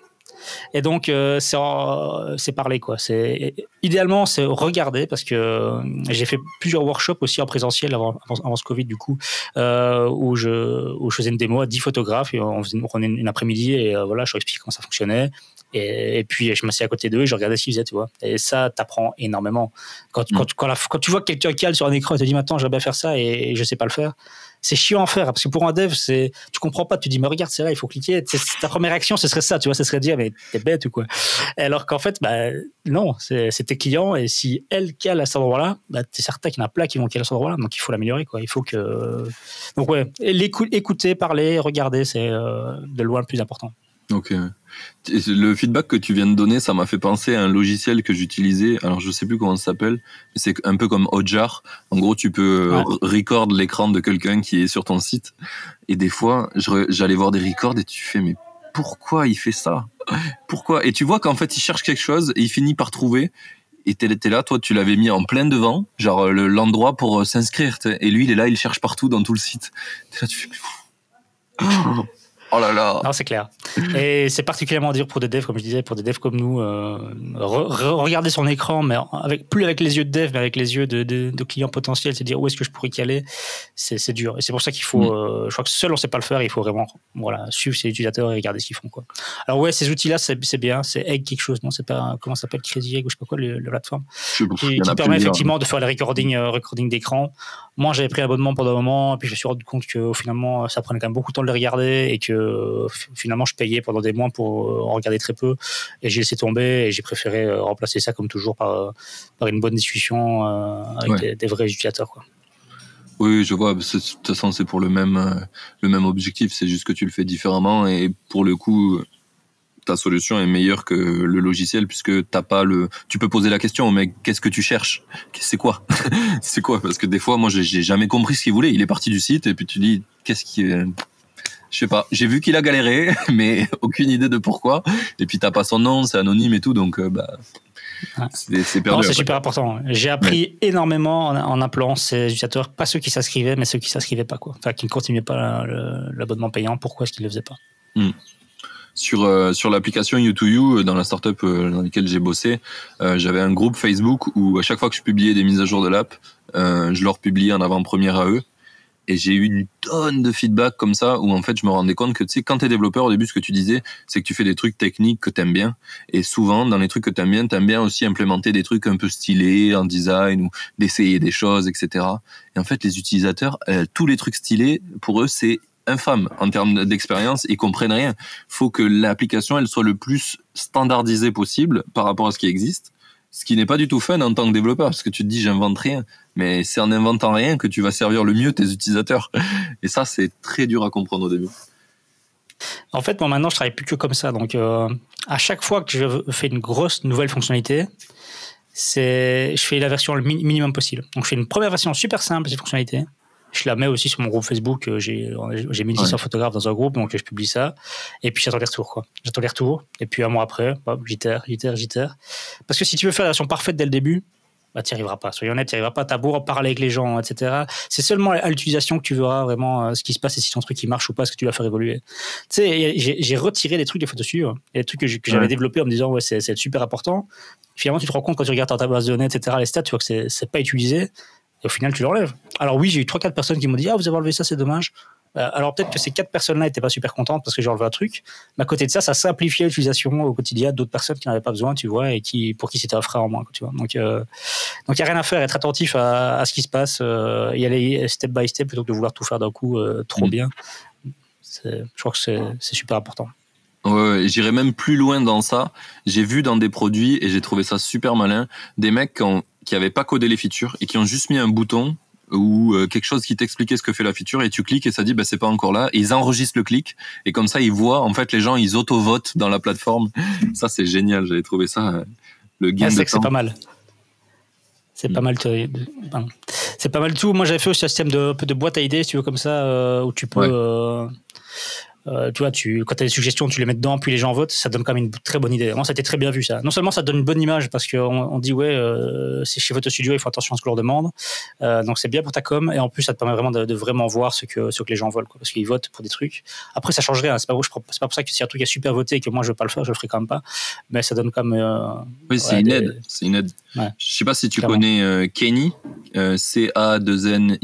Et donc, euh, c'est parler, quoi. C'est idéalement, c'est regarder parce que euh, j'ai fait plusieurs workshops aussi en présentiel avant, avant, ce Covid, du coup, euh, où, je, où je faisais une démo à 10 photographes et on, faisait, on prenait une, après-midi et voilà, je leur expliquais comment ça fonctionnait. Et, puis, je m'assieds à côté d'eux et je regardais ce qu'ils faisaient, tu vois. Et ça, t'apprends énormément. Quand, mm. quand, quand, tu vois que quelqu'un cale sur un écran et te dit, maintenant, j'aimerais bien faire ça et, et je sais pas le faire, c'est chiant à faire parce que pour un dev, c'est tu comprends pas, tu dis mais regarde, c'est là, il faut cliquer. ta première réaction, ce serait ça, tu vois, ce serait dire mais t'es bête ou quoi. Alors qu'en fait, bah non, c'est tes clients et si elle cale à cet endroit-là, bah t'es certain qu'il y en a plein qui vont caler à cet endroit-là, donc il faut l'améliorer quoi. Il faut que donc ouais, écouter, parler, regarder, c'est euh, de loin le plus important. Ok. Le feedback que tu viens de donner, ça m'a fait penser à un logiciel que j'utilisais. Alors, je sais plus comment ça s'appelle. C'est un peu comme Hotjar. En gros, tu peux euh, record l'écran de quelqu'un qui est sur ton site. Et des fois, j'allais voir des records et tu fais, mais pourquoi il fait ça? Pourquoi? Et tu vois qu'en fait, il cherche quelque chose et il finit par trouver. Et t'es là, toi, tu l'avais mis en plein devant, genre l'endroit pour euh, s'inscrire. Et lui, il est là, il cherche partout dans tout le site. là, tu fais, Oh là là. Non, c'est clair. Et c'est particulièrement dur pour des devs, comme je disais, pour des devs comme nous. Euh, regarder son écran, mais avec, plus avec les yeux de dev, mais avec les yeux de, de, clients potentiels, se dire où est-ce que je pourrais y aller, c'est dur. Et c'est pour ça qu'il faut, mm. euh, je crois que seul on sait pas le faire, il faut vraiment voilà, suivre ses utilisateurs et regarder ce qu'ils font. Quoi. Alors ouais, ces outils-là, c'est bien, c'est Egg quelque chose, non C'est pas, comment ça s'appelle, Crazy Egg ou je sais pas quoi, le, la plateforme, qui, qui permet effectivement de faire les recording, euh, recording d'écran. Moi, j'avais pris l'abonnement pendant un moment, et puis je me suis rendu compte que finalement, ça prenait quand même beaucoup de temps de le regarder et que finalement je payais pendant des mois pour euh, en regarder très peu et j'ai laissé tomber et j'ai préféré euh, remplacer ça comme toujours par, euh, par une bonne discussion avec des, vrais utilisateurs quoi. Oui, je vois. De toute façon, c'est pour le même, le même objectif. C'est juste que tu le fais différemment. Et pour le coup, ta solution est meilleure que le logiciel puisque t'as pas le. Tu peux poser la question, mais qu'est-ce que tu cherches? C'est quoi? C'est quoi? Parce que des fois, moi, j'ai jamais compris ce qu'il voulait. Il est parti du site et puis tu dis, qu'est-ce qui est je sais pas. J'ai vu qu'il a galéré, mais aucune idée de pourquoi. Et puis t'as pas son nom, c'est anonyme et tout, donc euh, bah. C'est perdu. C'est super important. J'ai appris énormément en, appelant ces utilisateurs, pas ceux qui s'inscrivaient, mais ceux qui s'inscrivaient pas, quoi. Enfin, qui ne continuaient pas l'abonnement payant. Pourquoi est-ce qu'ils le faisaient pas? Hmm. Sur, euh, sur l'application U2U, dans la startup euh, dans laquelle j'ai bossé, j'avais un groupe Facebook où à chaque fois que je publiais des mises à jour de l'app, je leur publiais en avant-première à eux et j'ai eu une tonne de feedback comme ça où en fait je me rendais compte que tu sais quand t'es développeur au début ce que tu disais c'est que tu fais des trucs techniques que t'aimes bien. Et souvent dans les trucs que t'aimes bien t'aimes bien aussi implémenter des trucs un peu stylés en design ou d'essayer des choses etc et en fait les utilisateurs euh, tous les trucs stylés pour eux c'est infâme en termes d'expérience ils comprennent rien. Faut que l'application elle soit le plus standardisée possible par rapport à ce qui existe ce qui n'est pas du tout fun en tant que développeur, parce que tu te dis j'invente rien, mais c'est en inventant rien que tu vas servir le mieux tes utilisateurs. Et ça, c'est très dur à comprendre au début. En fait, moi maintenant, je travaille plus que comme ça. Donc, euh, à chaque fois que je fais une grosse nouvelle fonctionnalité, c'est, je fais la version le minimum possible. Donc, je fais une première version super simple de cette fonctionnalité je la mets aussi sur mon groupe Facebook. Euh, j'ai, j'ai 1600 photographes dans un groupe, donc je publie ça. Et puis j'attends les retours, quoi. J'attends les retours. Et puis un mois après, j'itère, j'itère, j'itère. Parce que si tu veux faire la version parfaite dès le début, bah, tu n'y arriveras pas. Soyons honnêtes, tu n'y arriveras pas. Tu as beau en parler avec les gens, etc. C'est seulement à l'utilisation que tu verras vraiment euh, ce qui se passe et si ton truc il marche ou pas, ce que tu vas faire évoluer. Tu sais, j'ai retiré des trucs des photos dessus, des trucs que j'avais développés en me disant, ouais, c'est super important. Finalement, tu te rends compte quand tu regardes ta base de données, etc., les stats, tu vois que c'est pas utilisé. Et au final, tu l'enlèves. Alors oui, j'ai eu 3-4 personnes qui m'ont dit Ah, vous avez enlevé ça, c'est dommage. Euh, alors peut-être que ces 4 personnes-là n'étaient pas super contentes parce que j'ai enlevé un truc. Mais à côté de ça, ça simplifiait l'utilisation au quotidien d'autres personnes qui n'avaient pas besoin, tu vois, et qui, pour qui c'était un frein en moins, tu vois. Donc, euh, donc il n'y a rien à faire, être attentif à, ce qui se passe, euh, y aller step by step plutôt que de vouloir tout faire d'un coup trop mm. bien. Je crois que c'est super important. Ouais, j'irais même plus loin dans ça. J'ai vu dans des produits et j'ai trouvé ça super malin des mecs qui n'avaient pas codé les features et qui ont juste mis un bouton ou euh, quelque chose qui t'expliquait ce que fait la feature et tu cliques et ça dit bah c'est pas encore là. Et ils enregistrent le clic et comme ça ils voient en fait les gens ils auto-votent dans la plateforme. Ça c'est génial. J'avais trouvé ça euh, le gain de c'est pas mal. C'est pas mal c'est pas mal tout. Moi j'avais fait aussi un système de, de boîte à idées si tu veux comme ça euh, où tu peux euh, tu vois, tu, quand tu as des suggestions, tu les mets dedans, puis les gens votent, ça donne quand même une très bonne idée. Moi, ça a été très bien vu, ça. Non seulement ça donne une bonne image, parce qu'on on dit, ouais, euh, c'est chez Photo Studio, il faut attention à ce qu'on leur demande. Euh, donc, c'est bien pour ta com, et en plus, ça te permet vraiment de, vraiment voir ce que, ce que les gens veulent, quoi, parce qu'ils votent pour des trucs. Après, ça change rien. C'est pas, pas pour ça que si un truc est super voté et que moi, je veux pas le faire, je le ferai quand même pas. Mais ça donne comme. oui, c'est une aide. C'est une aide. Je sais pas si tu connais Kenny, c a 2 n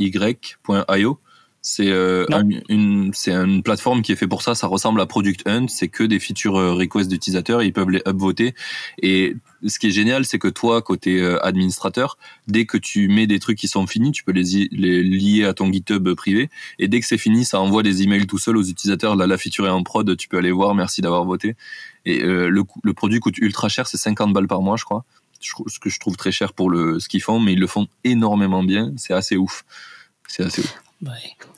C'est euh, une, c'est une plateforme qui est fait pour ça. Ça ressemble à Product Hunt. C'est que des features euh, requests d'utilisateurs. Ils peuvent les upvoter. Et ce qui est génial, c'est que toi, côté euh, administrateur, dès que tu mets des trucs qui sont finis, tu peux les, les lier à ton GitHub privé. Et dès que c'est fini, ça envoie des emails tout seul aux utilisateurs. Là, la feature est en prod. Tu peux aller voir. Merci d'avoir voté. Et le, le produit coûte ultra cher. C'est 50 balles par mois, je crois. Ce que je trouve très cher pour le, ce qu'ils font, mais ils le font énormément bien. C'est assez ouf. C'est assez ouf.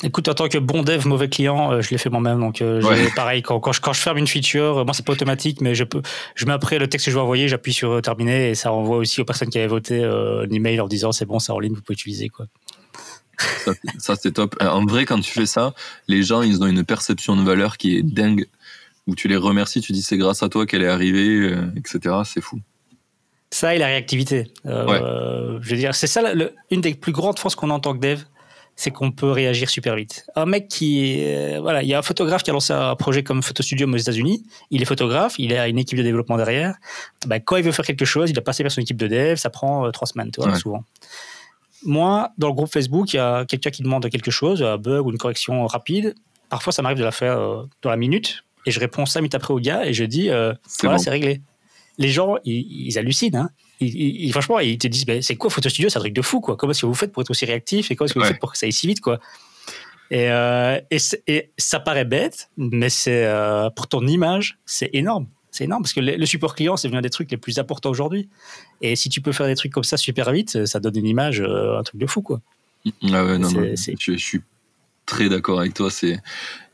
Écoute, en tant que bon dev, mauvais client, euh, je l'ai fait moi-même. Donc, euh, pareil, quand, quand, je, quand, je, ferme une feature, moi, c'est pas automatique, mais je, peux, je mets après le texte que je veux envoyer, j'appuie sur euh, terminer et ça renvoie aussi aux personnes qui avaient voté un email en disant c'est bon, c'est en ligne, vous pouvez utiliser. Quoi. Ça, c'est top. En vrai, quand tu fais ça, les gens, ils ont une perception de valeur qui est dingue. Où tu les remercies, tu dis c'est grâce à toi qu'elle est arrivée, etc. C'est fou. Ça et la réactivité. je veux dire, c'est ça une des plus grandes forces qu'on a en tant que dev c'est qu'on peut réagir super vite. Un mec qui, euh, voilà, il y a un photographe qui a lancé un projet comme Photo Studio aux États-Unis. Il est photographe, il a une équipe de développement derrière. Ben, quand il veut faire quelque chose, il doit passer par son équipe de dev. Ça prend euh, trois semaines, tu vois, souvent. Moi, dans le groupe Facebook, il y a quelqu'un qui demande quelque chose, un bug ou une correction rapide. Parfois, ça m'arrive de la faire euh, dans la minute, et je réponds cinq minutes après au gars et je dis, voilà, c'est réglé. Les gens, ils, ils hallucinent. Hein ils, franchement, ils te disent, c'est quoi Photo Studio C'est un truc de fou, quoi. Comment est-ce que vous faites pour être aussi réactif et comment est-ce que vous faites pour que ça aille si vite, quoi et, euh, et, ça paraît bête, mais c'est euh, pour ton image, c'est énorme. C'est énorme parce que le, support client, c'est l'un des trucs les plus importants aujourd'hui. Et si tu peux faire des trucs comme ça super vite, ça donne une image, euh, un truc de fou, quoi. Ah ouais, non, non, je, je, suis très d'accord avec toi. C'est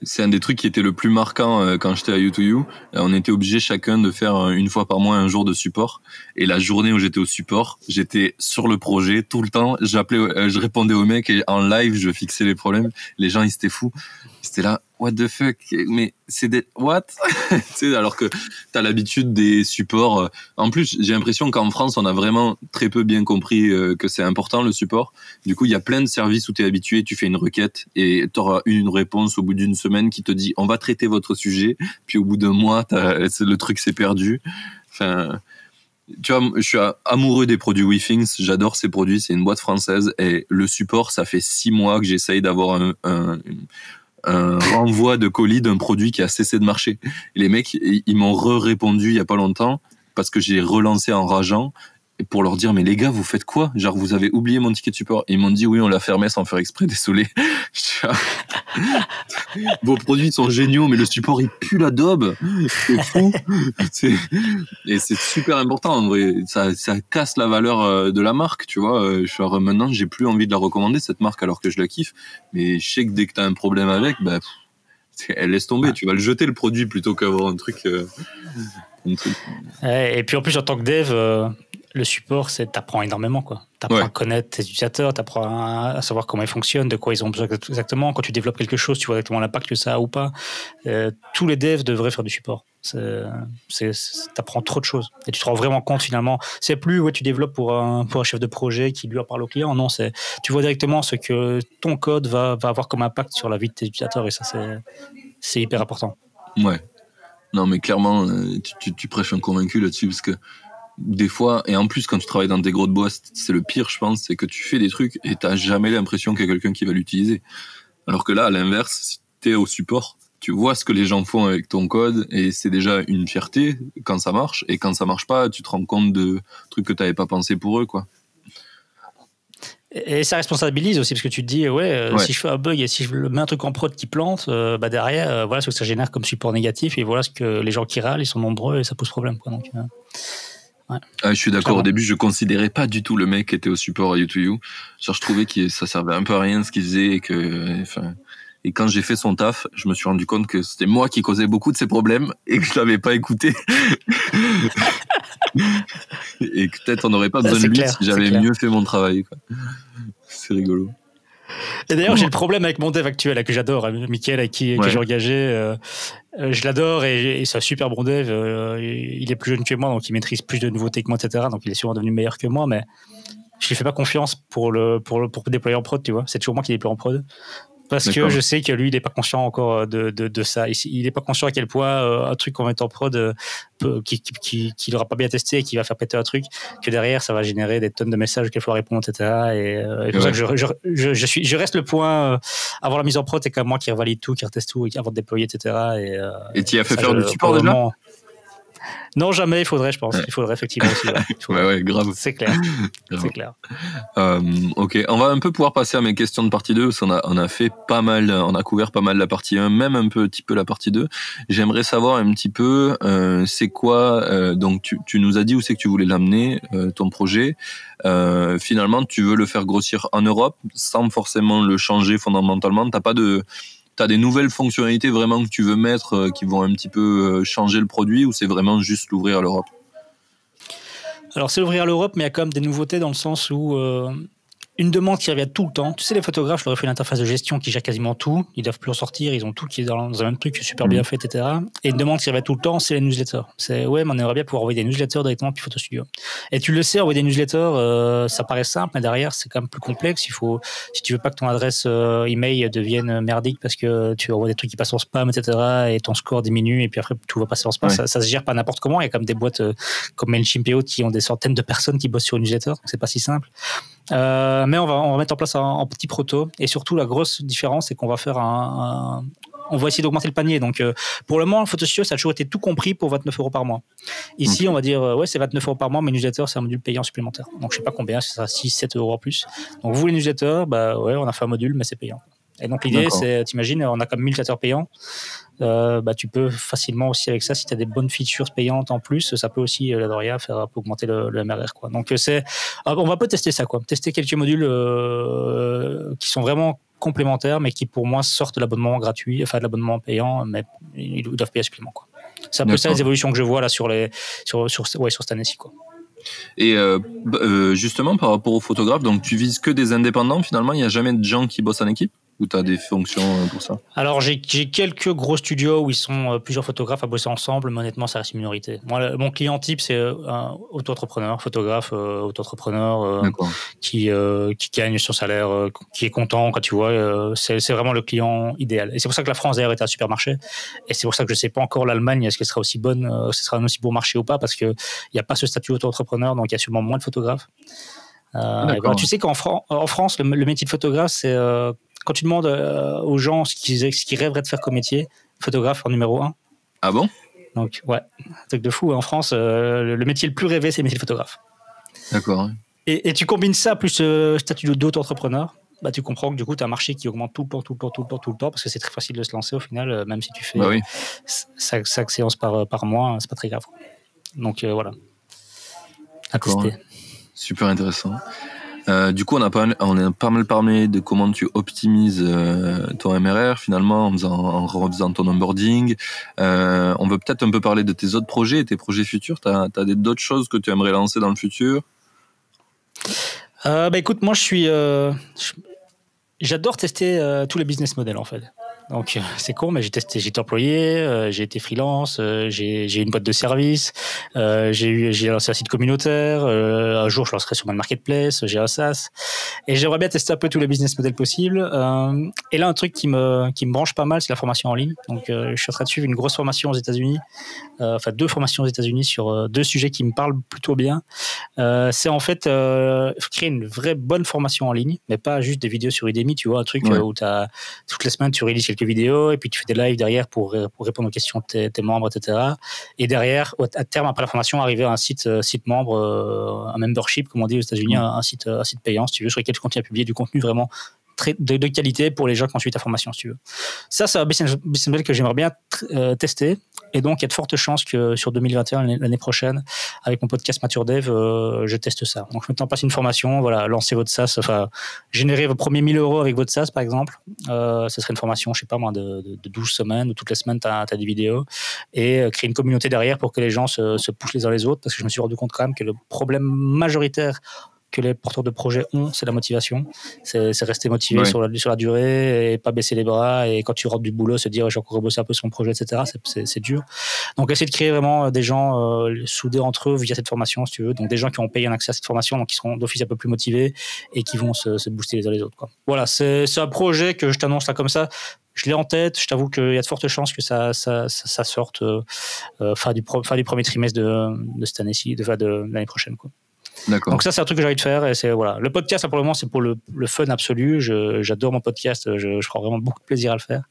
c'est un des trucs qui était le plus marquant euh, quand j'étais à U2U. Euh, on était obligé chacun de faire euh, une fois par mois un jour de support. Et la journée où j'étais au support, j'étais sur le projet tout le temps. J'appelais, je répondais aux mecs et en live, je fixais les problèmes. Les gens, ils étaient fous. C'était là, what the fuck Mais c'est des what? Alors que tu as l'habitude des supports. En plus, j'ai l'impression qu'en France, on a vraiment très peu bien compris que c'est important le support. Du coup, il y a plein de services où tu es habitué, tu fais une requête et tu auras une réponse au bout d'une semaine qui te dit on va traiter votre sujet, puis au bout d'un mois, le truc s'est perdu. Enfin, tu vois, je suis amoureux des produits WeThings, j'adore ces produits, c'est une boîte française et le support, ça fait six mois que j'essaye d'avoir un, renvoi de colis d'un produit qui a cessé de marcher. les mecs, ils m'ont re-répondu il y a pas longtemps parce que j'ai relancé en rageant pour leur dire mais les gars vous faites quoi? Genre vous avez oublié mon ticket de support. Ils m'ont dit oui on l'a fermé sans faire exprès désolé. Vos produits sont géniaux mais le support il pue la daube. C'est fou. Et c'est super important en vrai. Ça, ça casse la valeur euh, de la marque tu vois. Euh, je suis maintenant j'ai plus envie de la recommander cette marque alors que je la kiffe. Mais je sais que dès que tu as un problème avec bah elle laisse tomber. Tu vas le jeter le produit plutôt qu'avoir un truc, euh, un truc. et puis en plus en tant que dev le support, c'est t'apprends énormément quoi. T'apprends à connaître tes utilisateurs, t'apprends à savoir comment ils fonctionnent, de quoi ils ont besoin exactement. Quand tu développes quelque chose, tu vois exactement l'impact que ça a ou pas. Euh, tous les devs devraient faire du support. T'apprends trop de choses et tu te rends vraiment compte finalement. C'est plus ouais tu développes pour un pour un chef de projet qui lui en parle au client. Non, c'est tu vois directement ce que ton code va, va avoir comme impact sur la vie de tes utilisateurs et ça c'est c'est hyper important. Ouais. Non, mais clairement, euh, tu, tu, tu prêches un convaincu là-dessus parce que des fois, et en plus quand tu travailles dans des gros boîtes, c'est le pire, je pense, c'est que tu fais des trucs et t'as jamais l'impression qu'il y a quelqu'un qui va l'utiliser. Alors que là, à l'inverse, si t'es au support, tu vois ce que les gens font avec ton code et c'est déjà une fierté quand ça marche. Et quand ça marche pas, tu te rends compte de trucs que t'avais pas pensé pour eux, quoi. Et ça responsabilise aussi parce que tu te dis ouais, euh, si je fais un bug et si je mets un truc en prod qui plante, euh, bah derrière euh, voilà ce que ça génère comme support négatif et voilà ce que les gens qui râlent ils sont nombreux et ça pose problème quoi donc. Ah, je suis d'accord. Au début, je considérais pas du tout le mec qui était au support à U2U. Genre, je trouvais que ça servait un peu à rien ce qu'il faisait et que, enfin, et quand j'ai fait son taf, je me suis rendu compte que c'était moi qui causais beaucoup de ses problèmes et que je l'avais pas écouté. et que peut-être on n'aurait pas besoin de lui si j'avais mieux fait mon travail. C'est rigolo. Et d'ailleurs, j'ai le problème avec mon dev actuel, que j'adore, hein, Mickaël, avec qui, j'ai engagé. Euh, euh, je l'adore et, c'est un super bon dev. Euh, il est plus jeune que moi, donc il maîtrise plus de nouveautés que moi, etc. Donc il est sûrement devenu meilleur que moi, mais je lui fais pas confiance pour le, pour le, pour déployer en prod, tu vois. C'est toujours moi qui déploie en prod. Parce que je sais que lui, il n'est pas conscient encore de, de, de ça. Il n'est pas conscient à quel point euh, un truc qu'on met en prod, euh, qui qu'il n'aura pas bien testé et qui va faire péter un truc, que derrière, ça va générer des tonnes de messages qu'il faut répondre, etc. Et, euh, pour ça que je, je, je, suis, je reste le point avant la mise en prod, c'est quand même moi qui revalide tout, qui reteste tout avant de déployer, etc. Et, et tu as fait faire du support déjà non, jamais, il faudrait, je pense. Il faudrait effectivement aussi. Ouais, ouais, grave. C'est clair. C'est clair. Euh, ok, on va un peu pouvoir passer à mes questions de partie 2, parce qu'on a, on a fait pas mal, on a couvert pas mal la partie 1, même un petit peu la partie 2. J'aimerais savoir un petit peu, euh, c'est quoi, euh, donc tu, tu, nous as dit où c'est que tu voulais l'amener, ton projet. finalement, tu veux le faire grossir en Europe, sans forcément le changer fondamentalement. T'as pas de tu as des nouvelles fonctionnalités vraiment que tu veux mettre euh, qui vont un petit peu euh, changer le produit ou c'est vraiment juste l'ouvrir à l'Europe? Alors c'est l'ouvrir à l'Europe, mais il y a quand même des nouveautés dans le sens où euh, une demande qui revient tout le temps. Tu sais, les photographes, je leur ai fait une interface de gestion qui gère quasiment tout. Ils doivent plus en sortir. Ils ont tout qui est dans un même truc super bien mm. fait, etc. Et une demande qui revient tout le temps, c'est les newsletters. C'est ouais, mais on aimerait bien pouvoir envoyer des newsletters directement depuis Photo Studio. Et tu le sais, envoyer des newsletters, euh, ça paraît simple, mais derrière, c'est quand même plus complexe. Il faut, si tu veux pas que ton adresse euh, email devienne merdique parce que tu envoies des trucs qui passent en spam, etc. Et ton score diminue et puis après tout va passer en spam. Ça, ça, se gère pas n'importe comment. Il y a comme des boîtes euh, comme Mailchimp et autres qui ont des centaines de personnes qui bossent sur une newsletter. Donc c'est pas si simple. Euh, mais on va, on va mettre en place un, petit proto. Et surtout, la grosse différence, c'est qu'on va faire un, on va essayer d'augmenter le panier. Donc, euh, pour le moment, Photostudio, ça a toujours été tout compris pour 29 euros par mois. Ici, on va dire, euh, ouais, c'est 29 euros par mois, mais newsletter, c'est un module payant supplémentaire. Donc, je sais pas combien, c'est ça, 6, 7 euros en plus. Donc, vous, les newsletters, bah ouais, on a fait un module, mais c'est payant. Et donc, l'idée, c'est, t'imagines, on a comme 1000 newsletters payants. Euh, bah, tu peux facilement aussi avec ça, si tu as des bonnes features payantes en plus, ça peut aussi, euh, la Doria, faire augmenter le, MRR. Quoi. Donc, euh, c'est, ah, on va pas tester ça, quoi. Tester quelques modules qui sont vraiment complémentaires, mais qui pour moi sortent de l'abonnement gratuit, enfin de l'abonnement payant, mais ils doivent payer supplément. Quoi. C'est un peu ça les évolutions que je vois là sur, les, sur, sur, ouais, sur cette année-ci. Quoi. Et justement, par rapport aux photographes, donc tu vises que des indépendants finalement, il n'y a jamais de gens qui bossent en équipe? Ou tu as des fonctions euh, pour ça? Alors, j'ai quelques gros studios où ils sont euh, plusieurs photographes à bosser ensemble, mais honnêtement, ça reste une minorité. Moi, mon client type, c'est euh, un auto-entrepreneur, photographe, auto-entrepreneur, qui, qui gagne son salaire, qui est content, quand tu vois. c'est vraiment le client idéal. Et c'est pour ça que la France, d'ailleurs, est un supermarché. Et c'est pour ça que je ne sais pas encore l'Allemagne, est-ce qu'elle sera aussi bonne, ce sera un aussi bon marché ou pas, parce qu'il n'y a pas ce statut auto-entrepreneur, donc il y a sûrement moins de photographes. tu sais qu'en en France, le, métier de photographe, c'est quand tu demandes euh, aux gens ce qu'ils rêveraient de faire comme métier, photographe en numéro un. Ah bon? Donc, ouais, un truc de fou. En France, euh, le métier le plus rêvé, c'est le métier de photographe. D'accord. Et, tu combines ça plus le statut d'auto-entrepreneur, bah, tu comprends que du coup, tu as un marché qui augmente tout le temps, tout le temps, tout le temps, tout le temps, parce que c'est très facile de se lancer au final, euh, même si tu fais bah 5, séances par, par mois, c'est pas très grave. Donc voilà. Tester. Super intéressant. Euh, du coup, on a, pas, mal parlé de comment tu optimises euh, ton MRR finalement en, faisant, ton onboarding. Euh, on veut peut-être un peu parler de tes autres projets, tes projets futurs. Tu as d'autres choses que tu aimerais lancer dans le futur? Bah écoute, moi je suis, j'adore tester tous les business models en fait. Donc euh, c'est con, mais j'ai testé, j'ai été employé, euh, j'ai été freelance, euh, j'ai une boîte de service, j'ai eu, j'ai lancé un site communautaire. un jour, je lancerai sur ma marketplace, j'ai un SaaS, et j'aimerais bien tester un peu tous les business models possibles. et là, un truc qui me qui me branche pas mal, c'est la formation en ligne. Donc je suis en train de suivre une grosse formation aux États-Unis, enfin deux formations aux États-Unis sur deux sujets qui me parlent plutôt bien. c'est en fait créer une vraie bonne formation en ligne, mais pas juste des vidéos sur Udemy, tu vois, un truc où tu as toutes les semaines tu réalises quelques vidéos et puis tu fais des lives derrière pour, pour répondre aux questions de tes, membres, etc. Et derrière, à terme, après la formation, arriver à un site, euh, site membre, euh, un membership, comme on dit aux États-Unis, un, site, un site payant, si tu veux, sur lequel tu continues à publier du contenu vraiment de, qualité pour les gens qui ont suivi ta formation, si tu veux. Ça, c'est un business model que j'aimerais bien euh, tester. Et donc, il y a de fortes chances que sur 2021, l'année prochaine, avec mon podcast Mature Dev, euh, je teste ça. Donc, en place une formation, voilà, lancer votre SaaS, enfin, générer vos premiers 1000 euros avec votre SaaS, par exemple. Euh, ce serait une formation, je sais pas moi, de, 12 semaines, où toutes les semaines, tu as, des vidéos. Et créer une communauté derrière pour que les gens se, se poussent les uns les autres, parce que je me suis rendu compte quand même que le problème majoritaire que les porteurs de projets ont, c'est la motivation. C'est rester motivé sur, la, sur la durée et pas baisser les bras. Et quand tu rentres du boulot, se dire j'ai encore bosser un peu sur mon projet, etc. C'est dur. Donc essayer de créer vraiment des gens euh, soudés entre eux via cette formation, si tu veux. Donc des gens qui ont payé un accès à cette formation, donc qui seront d'office un peu plus motivés et qui vont se, se booster les uns les autres. Quoi. Voilà, c'est un projet que je t'annonce là comme ça je l'ai en tête. Je t'avoue qu'il y a de fortes chances que ça, ça, ça, sorte euh, euh, fin, du fin du premier trimestre de, de cette année-ci, de, de l'année prochaine. Quoi. Donc ça, c'est un truc que j'ai envie de faire. Et c'est voilà, le podcast, pour le moment, c'est pour le, le, fun absolu. J'adore mon podcast. Je, je prends vraiment beaucoup de plaisir à le faire.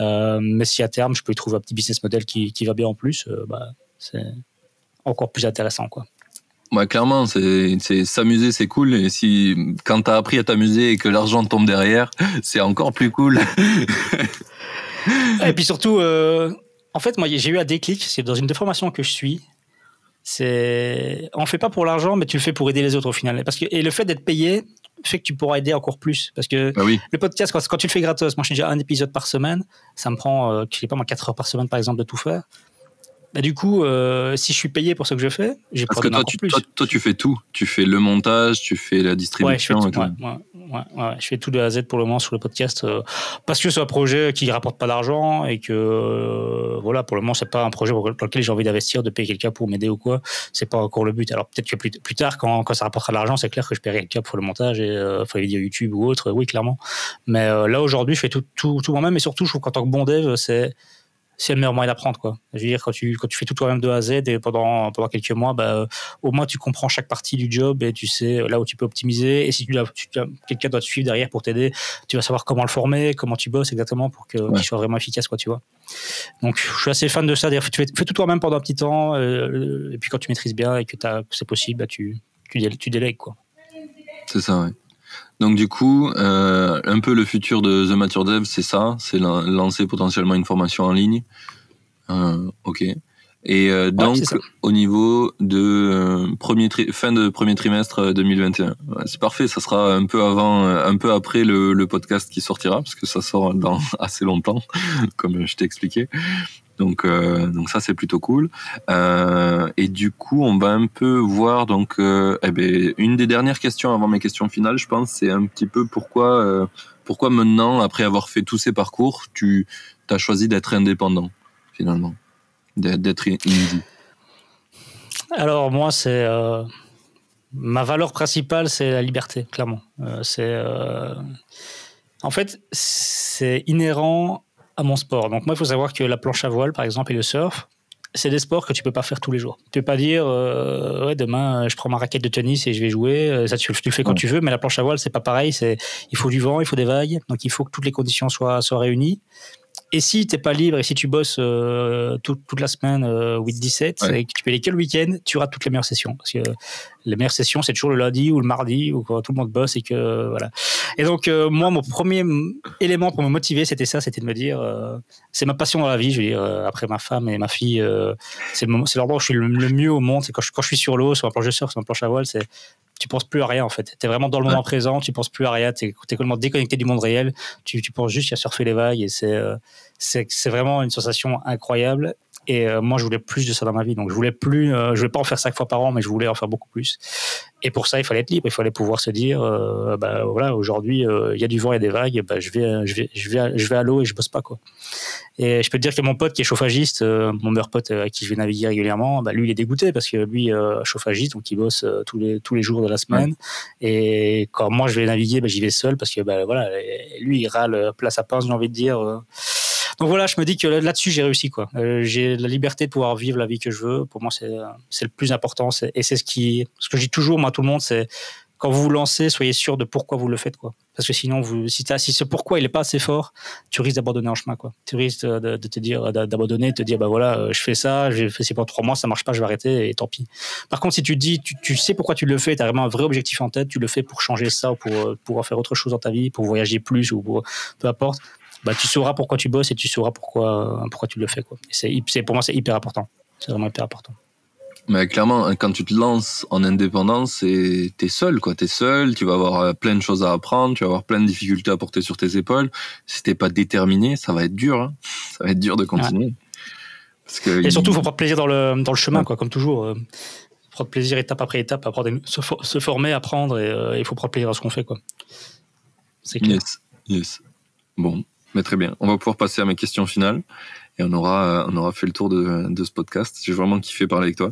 Euh, mais si à terme, je peux y trouver un petit business model qui, qui va bien en plus, euh, bah, c'est encore plus intéressant, quoi. Ouais, clairement, c'est s'amuser, c'est cool. Et si quand t'as appris à t'amuser et que l'argent tombe derrière, c'est encore plus cool. et puis surtout, euh, en fait, moi, j'ai eu un déclic. C'est dans une des formations que je suis. C'est, on fait pas pour l'argent, mais tu le fais pour aider les autres au final. Parce que et le fait d'être payé fait que tu pourras aider encore plus. Parce que bah oui. le podcast, quand, tu le fais gratos, moi, je fais déjà un épisode par semaine. Ça me prend, euh, je sais pas, moi, 4 heures par semaine, par exemple, de tout faire. Bah, du coup, euh, si je suis payé pour ce que je fais, j'ai Parce que toi tu, toi, tu fais tout. Tu fais le montage, tu fais la distribution. Ouais, je, fais tout, ouais, ouais, je fais tout de A à Z pour le moment sur le podcast euh, parce que c'est un projet qui rapporte pas d'argent et que euh, voilà, pour le moment, c'est pas un projet pour lequel j'ai envie d'investir, de payer quelqu'un pour m'aider ou quoi. C'est pas encore le but. Alors peut-être que plus, plus tard, quand, quand ça rapportera de l'argent, c'est clair que je paierai quelqu'un pour le montage et pour les vidéos YouTube ou autre. Oui, clairement. Mais là aujourd'hui, je fais tout, tout, tout moi-même et surtout, je trouve qu'en tant que bon dev, c'est c'est le meilleur moyen d'apprendre quoi. Je veux dire quand tu quand tu fais tout toi-même de A à Z et pendant pendant quelques mois, bah, au moins tu comprends chaque partie du job et tu sais là où tu peux optimiser. Et si tu, tu quelqu'un doit te suivre derrière pour t'aider, tu vas savoir comment le former, comment tu bosses exactement pour que qu'il soit vraiment efficace quoi, tu vois. Donc je suis assez fan de ça. D'ailleurs, fais, fais tout toi-même pendant un petit temps euh, et puis quand tu maîtrises bien et que c'est possible, bah, tu tu, tu délègues quoi. C'est ça, ouais. Donc du coup, euh, un peu le futur de The Mature Dev, c'est ça, c'est lancer potentiellement une formation en ligne. Euh, ok. Et euh, donc au niveau de premier fin de premier trimestre 2021, c'est parfait. Ça sera un peu avant, un peu après le, le, podcast qui sortira parce que ça sort dans assez longtemps, comme je t'ai expliqué. Donc, euh, donc ça c'est plutôt cool. Euh, et du coup, on va un peu voir donc euh, eh ben, une des dernières questions avant mes questions finales, je pense, c'est un petit peu pourquoi pourquoi maintenant, après avoir fait tous ces parcours, tu as choisi d'être indépendant finalement, d'être indie? Alors moi, c'est ma valeur principale, c'est la liberté, clairement. c'est en fait, c'est inhérent à mon sport. Donc moi, il faut savoir que la planche à voile, par exemple, et le surf, c'est des sports que tu peux pas faire tous les jours. Tu peux pas dire euh, ouais, demain je prends ma raquette de tennis et je vais jouer. Euh, ça tu, le fais quand tu veux, mais la planche à voile c'est pas pareil. C'est il faut du vent, il faut des vagues, donc il faut que toutes les conditions soient soient réunies. Et si tu n'es pas libre et si tu bosses euh, toute la semaine 8-17 et que tu peux aller que le week-end, tu auras toutes les meilleures sessions. Parce que les meilleures sessions, c'est toujours le lundi ou le mardi où quand tout le monde bosse et que voilà. Et donc euh, moi, mon premier élément pour me motiver, c'était ça, c'était de me dire, euh, c'est ma passion dans la vie. Je veux dire, après ma femme et ma fille, c'est l'endroit où je suis le, mieux au monde. C'est quand je, quand je suis sur l'eau, sur ma planche de surf, sur ma planche à voile, c'est tu penses plus à rien en fait. Tu es vraiment dans le moment présent, tu penses plus à rien, tu es, complètement déconnecté du monde réel, tu, tu penses juste à surfer les vagues et c'est euh, c'est vraiment une sensation incroyable. Et euh, moi, je voulais plus de ça dans ma vie. Donc, je voulais plus, euh, je voulais pas en faire cinq fois par an, mais je voulais en faire beaucoup plus. Et pour ça, il fallait être libre. Il fallait pouvoir se dire, euh, bah, voilà, aujourd'hui, il y a du vent et des vagues. Bah, je vais, je vais, je vais, je vais à l'eau et je bosse pas, quoi. Et je peux te dire que mon pote qui est chauffagiste, mon meilleur pote à qui je vais naviguer régulièrement, bah, lui, il est dégoûté parce que lui, chauffagiste, donc il bosse tous les tous les jours de la semaine. Et quand moi je vais naviguer, bah, j'y vais seul parce que bah, voilà, lui, il râle place à pince, j'ai envie de dire donc voilà, je me dis que là-dessus, j'ai réussi. quoi. Euh, j'ai la liberté de pouvoir vivre la vie que je veux. Pour moi, c'est le plus important. Et c'est ce, qui, ce que je dis toujours, moi, à tout le monde, c'est quand vous vous lancez, soyez sûr de pourquoi vous le faites. quoi. Parce que sinon, vous, si, si ce pourquoi il n'est pas assez fort, tu risques d'abandonner en chemin. quoi. Tu risques de, te dire, d'abandonner, de te dire, bah voilà, euh, je fais ça, j'ai fait ça pendant trois mois, ça marche pas, je vais arrêter et tant pis. Par contre, si tu dis, tu, sais pourquoi tu le fais, tu as vraiment un vrai objectif en tête, tu le fais pour changer ça, pour euh, pouvoir faire autre chose dans ta vie, pour voyager plus ou pour, peu importe, bah, tu sauras pourquoi tu bosses et tu sauras pourquoi, pourquoi tu le fais. Quoi. c'est, pour moi, c'est hyper important. C'est vraiment hyper important. Mais clairement, quand tu te lances en indépendance, tu es seul, quoi. es seul, tu vas avoir euh, plein de choses à apprendre, tu vas avoir plein de difficultés à porter sur tes épaules. Si t'es pas déterminé, ça va être dur. Hein. Ça va être dur de continuer. Parce que et surtout, il faut prendre plaisir dans le, dans le chemin, quoi, comme toujours. Euh. prendre plaisir étape après étape, apprendre, se, former, apprendre, et il faut prendre plaisir à ce qu'on fait. Quoi. C'est clair. Yes, yes. Bon, mais très bien. On va pouvoir passer à mes questions finales et on aura, on aura fait le tour de, de ce podcast. J'ai vraiment kiffé parler avec toi.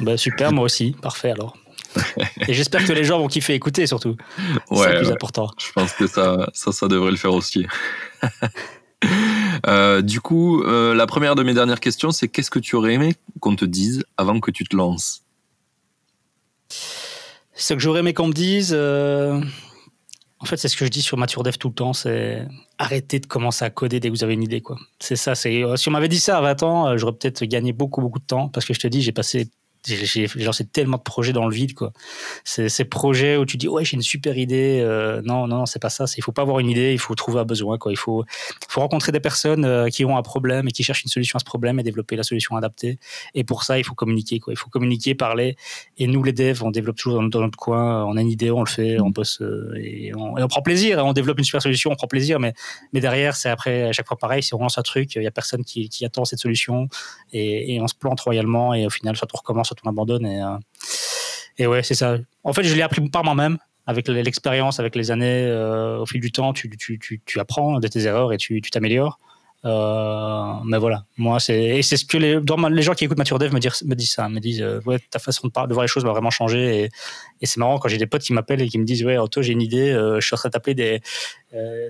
Bah, super, moi aussi. Parfait alors. Et j'espère que les gens vont kiffer écouter surtout. Ouais, c'est le plus important. Je pense que ça, ça, ça devrait le faire aussi. Euh, du coup, euh, la première de mes dernières questions, c'est qu'est-ce que tu aurais aimé qu'on te dise avant que tu te lances? Ce que j'aurais aimé qu'on me dise, euh, en fait, c'est ce que je dis sur Mature Dev tout le temps, c'est arrêtez de commencer à coder dès que vous avez une idée. C'est ça. C'est si on m'avait dit ça à 20 ans, j'aurais peut-être gagné beaucoup beaucoup de temps parce que je te dis, j'ai passé j'ai lancé tellement de projets dans le vide quoi. Ces projets où tu dis ouais j'ai une super idée euh, non non, c'est pas ça. Il faut pas avoir une idée il faut trouver un besoin quoi. Il faut faut rencontrer des personnes euh, qui ont un problème et qui cherchent une solution à ce problème et développer la solution adaptée. Et pour ça il faut communiquer quoi. Il faut communiquer parler. Et nous les devs on développe toujours dans, notre coin. On a une idée on le fait on bosse euh, et, on, prend plaisir on développe une super solution on prend plaisir. Mais mais derrière c'est après à chaque fois pareil si on lance un truc il y a personne qui, qui attend cette solution. Et, et on se plante royalement. Et au final soit on recommence on abandonne. Et, euh, et ouais, c'est ça. En fait, je l'ai appris par moi-même avec l'expérience, avec les années, euh, au fil du temps, tu, tu, tu, tu, apprends de tes erreurs et tu t'améliores. Euh, mais voilà, moi, c'est et c'est ce que les, les gens qui écoutent Mature Dev me disent, me disent ça, me disent euh, ouais, ta façon de, de voir les choses va vraiment changer. Et, et c'est marrant quand j'ai des potes qui m'appellent et qui me disent ouais, Otto, j'ai une idée, euh, je suis en train de t'appeler des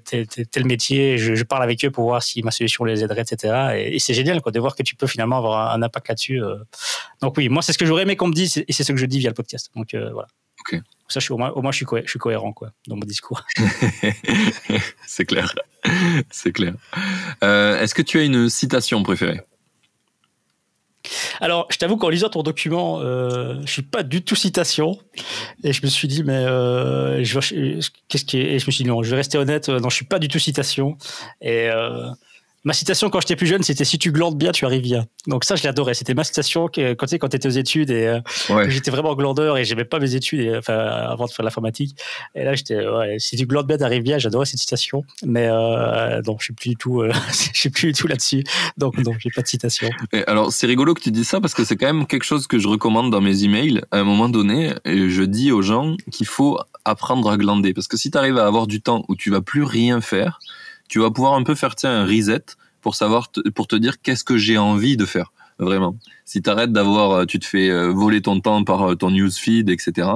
tel, tel, métier, je, je, parle avec eux pour voir si ma solution les aiderait, etc. Et, c'est génial quoi, de voir que tu peux finalement avoir un, impact là-dessus. Donc oui, moi, c'est ce que j'aurais aimé qu'on me dise et c'est ce que je dis via le podcast. Donc voilà. Ok. Ça, je suis, au, moins, au moins, je suis, je suis cohérent quoi, dans mon discours. c'est clair. C'est clair. Euh, est-ce que tu as une citation préférée? Alors, je t'avoue qu'en lisant ton document, euh, je suis pas du tout citation, et je me suis dit mais euh, qu'est-ce qui Et je me suis dit non, je vais rester honnête, non, je suis pas du tout citation, et euh, Ma citation quand j'étais plus jeune, c'était si tu glandes bien, tu arrives bien. Donc ça, je l'adorais. C'était ma citation quand tu sais, quand étais aux études et euh, j'étais vraiment glandeur et j'aimais pas mes études et, enfin, avant de faire l'informatique. Et là, j'étais ouais, si tu glandes bien, t'arrives bien. J'adorais cette citation, mais euh, non, je suis plus du tout, euh, je suis plus du tout là-dessus. Donc non, j'ai pas de citation. Et alors c'est rigolo que tu dis ça parce que c'est quand même quelque chose que je recommande dans mes emails. À un moment donné, je dis aux gens qu'il faut apprendre à glander parce que si tu arrives à avoir du temps où tu vas plus rien faire tu vas pouvoir un peu faire un reset pour savoir, pour te dire qu'est-ce que j'ai envie de faire, vraiment. Si tu arrêtes d'avoir, euh, tu te fais euh, voler ton temps par euh, ton newsfeed, etc.,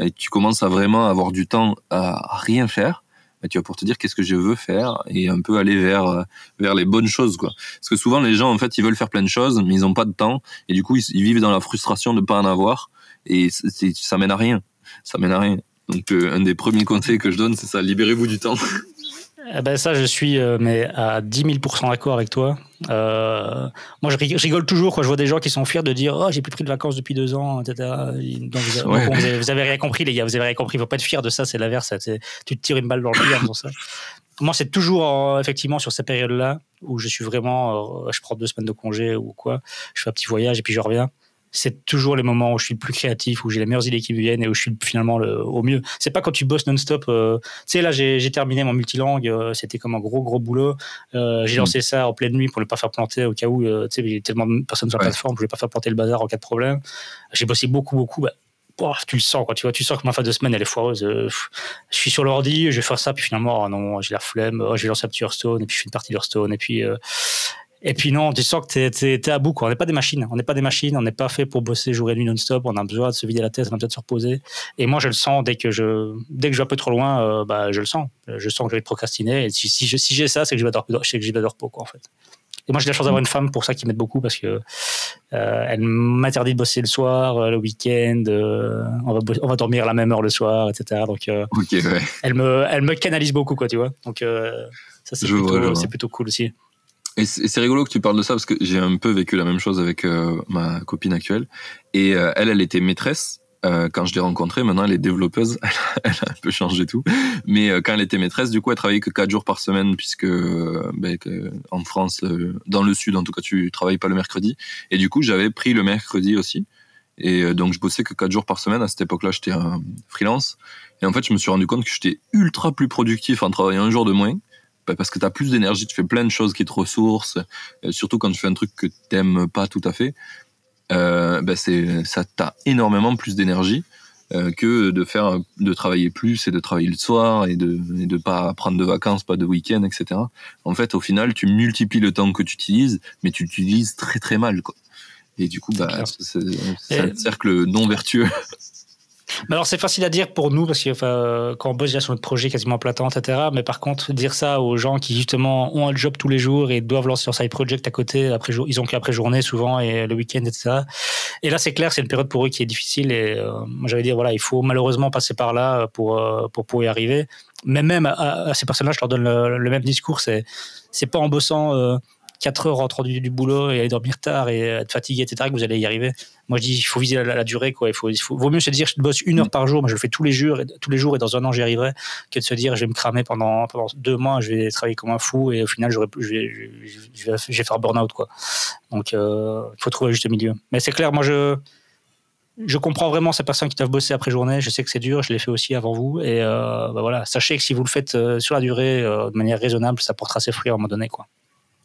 et tu commences à vraiment avoir du temps à rien faire, bah, tu vas pour te dire qu'est-ce que je veux faire et un peu aller vers vers les bonnes choses quoi parce que souvent les gens en fait ils veulent faire plein de choses mais ils n'ont pas de temps et du coup ils, vivent dans la frustration de pas en avoir et ça mène à rien ça mène à rien donc un des premiers conseils que je donne c'est ça libérez-vous du temps Eh ben ça, je suis euh, mais à 10 000 d'accord avec toi. Euh, moi, je rigole toujours quand je vois des gens qui sont fiers de dire oh, j'ai plus pris de vacances depuis deux ans, etc. Donc, vous, avez, rien compris, les gars, vous avez rien compris. Il faut pas être fier de ça, c'est l'inverse. Tu te tires une balle dans le pied en faisant ça. Moi, c'est toujours effectivement sur ces périodes-là où je suis vraiment, euh, je prends deux semaines de congé ou quoi, je fais un petit voyage et puis je reviens c'est toujours les moments où je suis le plus créatif, où j'ai les meilleures idées qui me viennent et où je suis finalement le, au mieux. C'est pas quand tu bosses non-stop. Euh, tu sais, là, j'ai terminé mon multilangue, euh, c'était comme un gros, gros boulot. Euh, j'ai mm. lancé ça en pleine nuit pour ne pas faire planter au cas où, tu sais, il y a tellement de personnes sur la plateforme, je voulais pas faire planter le bazar en cas de problème. J'ai bossé beaucoup, beaucoup. Bah, tu le sens, quoi. Tu vois, tu sens que ma fin de semaine, elle est foireuse. je suis sur l'ordi, je vais faire ça, puis finalement, oh non, j'ai la flemme. Oh, je vais lancer un petit Hearthstone, et puis je fais une partie d'Hearthstone, et puis, et puis non, tu sens que t'es, es, à bout. Quoi. On n'est pas des machines. On n'est pas des machines. On n'est pas fait pour bosser jour et nuit non-stop. On a besoin de se vider la tête, on a besoin de se reposer. Et moi, je le sens dès que je, dès que je vais un peu trop loin, euh, bah, je le sens. Je sens que je vais procrastiner. Et si, si, si j'ai ça, c'est que je vais de, c'est que j'ai de repos, quoi, en fait. Et moi, j'ai la chance d'avoir une femme pour ça qui m'aide beaucoup parce que euh, elle m'interdit de bosser le soir, euh, le week-end. on, va on va dormir à la même heure le soir, etc. Donc, elle me, elle me canalise beaucoup, quoi, tu vois. Donc, ça, c'est plutôt, c'est plutôt cool aussi. Et c'est rigolo que tu parles de ça parce que j'ai un peu vécu la même chose avec euh, ma copine actuelle. Et euh, elle, elle était maîtresse euh, quand je l'ai rencontrée. Maintenant, elle est développeuse. elle a un peu changé tout. Mais quand elle était maîtresse, du coup, elle travaillait que 4 jours par semaine puisque ben, en France, dans le sud, en tout cas, tu travailles pas le mercredi. Et du coup, j'avais pris le mercredi aussi. Et donc, je bossais que 4 jours par semaine. À cette époque-là, j'étais freelance. Et en fait, je me suis rendu compte que j'étais ultra plus productif en travaillant un jour de moins parce que tu as plus d'énergie, tu fais plein de choses qui te ressourcent, euh, surtout quand tu fais un truc que t'aimes pas tout à fait. euh, bah, c'est ça t'a énormément plus d'énergie euh, que de faire de travailler plus et de travailler le soir et de et de pas prendre de vacances, pas de week-end, etc. En fait, au final, tu multiplies le temps que tu utilises, mais tu l'utilises très très mal, quoi. Et du coup, bah, c'est un cercle non vertueux. Mais alors c'est facile à dire pour nous parce que enfin, quand on bosse déjà sur notre projet quasiment plein temps, etc. Mais par contre, dire ça aux gens qui justement ont un job tous les jours et doivent lancer leur side project à côté, après ils ont qu'après journée souvent et le week-end, etc. Et là c'est clair, c'est une période pour eux qui est difficile et euh, moi j'allais dire voilà, il faut malheureusement passer par là pour euh, pour, pour y arriver. Mais même à, ces personnes-là, je leur donne le, même discours, c'est c'est pas en bossant euh, 4 heures rentrant du, du, boulot et aller dormir tard et être fatigué, etc., que vous allez y arriver. Moi, je dis, il faut viser la, durée, quoi. Il faut, vaut mieux se dire, je bosse une heure par jour, mais je le fais tous les jours, tous les jours et dans un an, j'y arriverai, que de se dire, je vais me cramer pendant, pendant deux mois, je vais travailler comme un fou et au final, je vais, je, faire burn-out, quoi. Donc, euh, il faut trouver juste milieu. Mais c'est clair, moi, je, je comprends vraiment ces personnes qui doivent bosser après journée. Je sais que c'est dur, je l'ai fait aussi avant vous. Et euh, bah voilà, sachez que si vous le faites euh, sur la durée, de manière raisonnable, ça portera ses fruits à un moment donné. Quoi